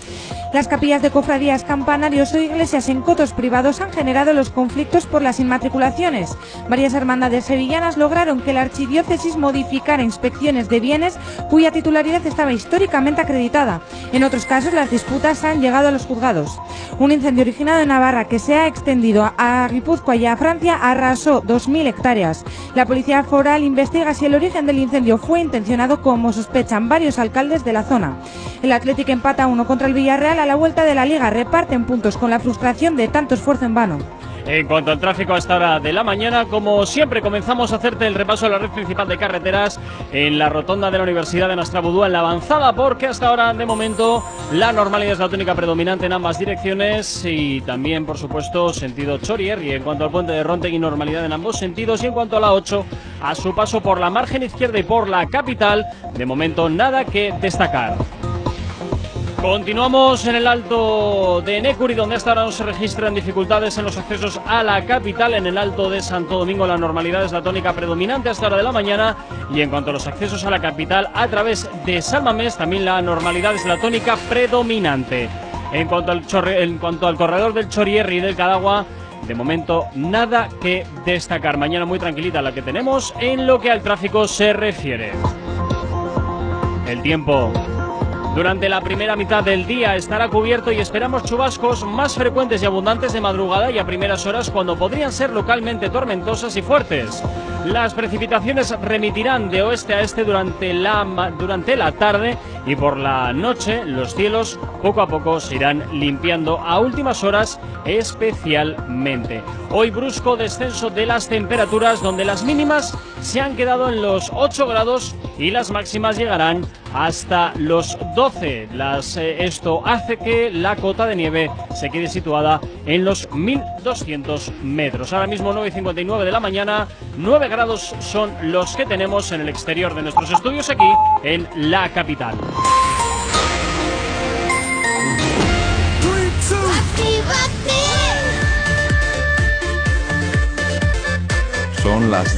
Las capillas de cofradías, campanarios o iglesias en cotos privados han generado los conflictos por las inmatriculaciones. Varias hermandades sevillanas lograron que la archidiócesis modificara inspecciones de bienes cuya titularidad estaba históricamente acreditada. En otros casos, las disputas han llegado a los juzgados. Un incendio originado en Navarra que se ha extendido a Guipúzcoa y a Francia arrasó 2.000 hectáreas. La policía foral investiga si el origen del incendio fue intencionado como sospechan varios alcaldes de la zona. El Atlético empata uno contra el Villarreal a la vuelta de la liga. Reparten puntos con la frustración de tanto esfuerzo en vano. En cuanto al tráfico a esta hora de la mañana, como siempre, comenzamos a hacerte el repaso de la red principal de carreteras en la rotonda de la Universidad de Nastrabudúa en la avanzada, porque hasta ahora, de momento, la normalidad es la tónica predominante en ambas direcciones y también, por supuesto, sentido Chorier. Y en cuanto al puente de Rontegui, normalidad en ambos sentidos. Y en cuanto a la 8, a su paso por la margen izquierda y por la capital, de momento, nada que destacar. Continuamos en el alto de Necuri, donde hasta ahora no se registran dificultades en los accesos a la capital. En el alto de Santo Domingo, la normalidad es la tónica predominante hasta hora de la mañana. Y en cuanto a los accesos a la capital a través de Salmamés, también la normalidad es la tónica predominante. En cuanto al, al corredor del Chorierri y del Cadagua, de momento nada que destacar. Mañana muy tranquilita la que tenemos en lo que al tráfico se refiere. El tiempo. Durante la primera mitad del día estará cubierto y esperamos chubascos más frecuentes y abundantes de madrugada y a primeras horas cuando podrían ser localmente tormentosas y fuertes. Las precipitaciones remitirán de oeste a este durante la, durante la tarde y por la noche los cielos poco a poco se irán limpiando a últimas horas especialmente. Hoy brusco descenso de las temperaturas donde las mínimas se han quedado en los 8 grados y las máximas llegarán hasta los 12. Las, eh, esto hace que la cota de nieve se quede situada en los 1200 metros. Ahora mismo 9.59 de la mañana, 9 grados son los que tenemos en el exterior de nuestros estudios aquí en la capital. Son las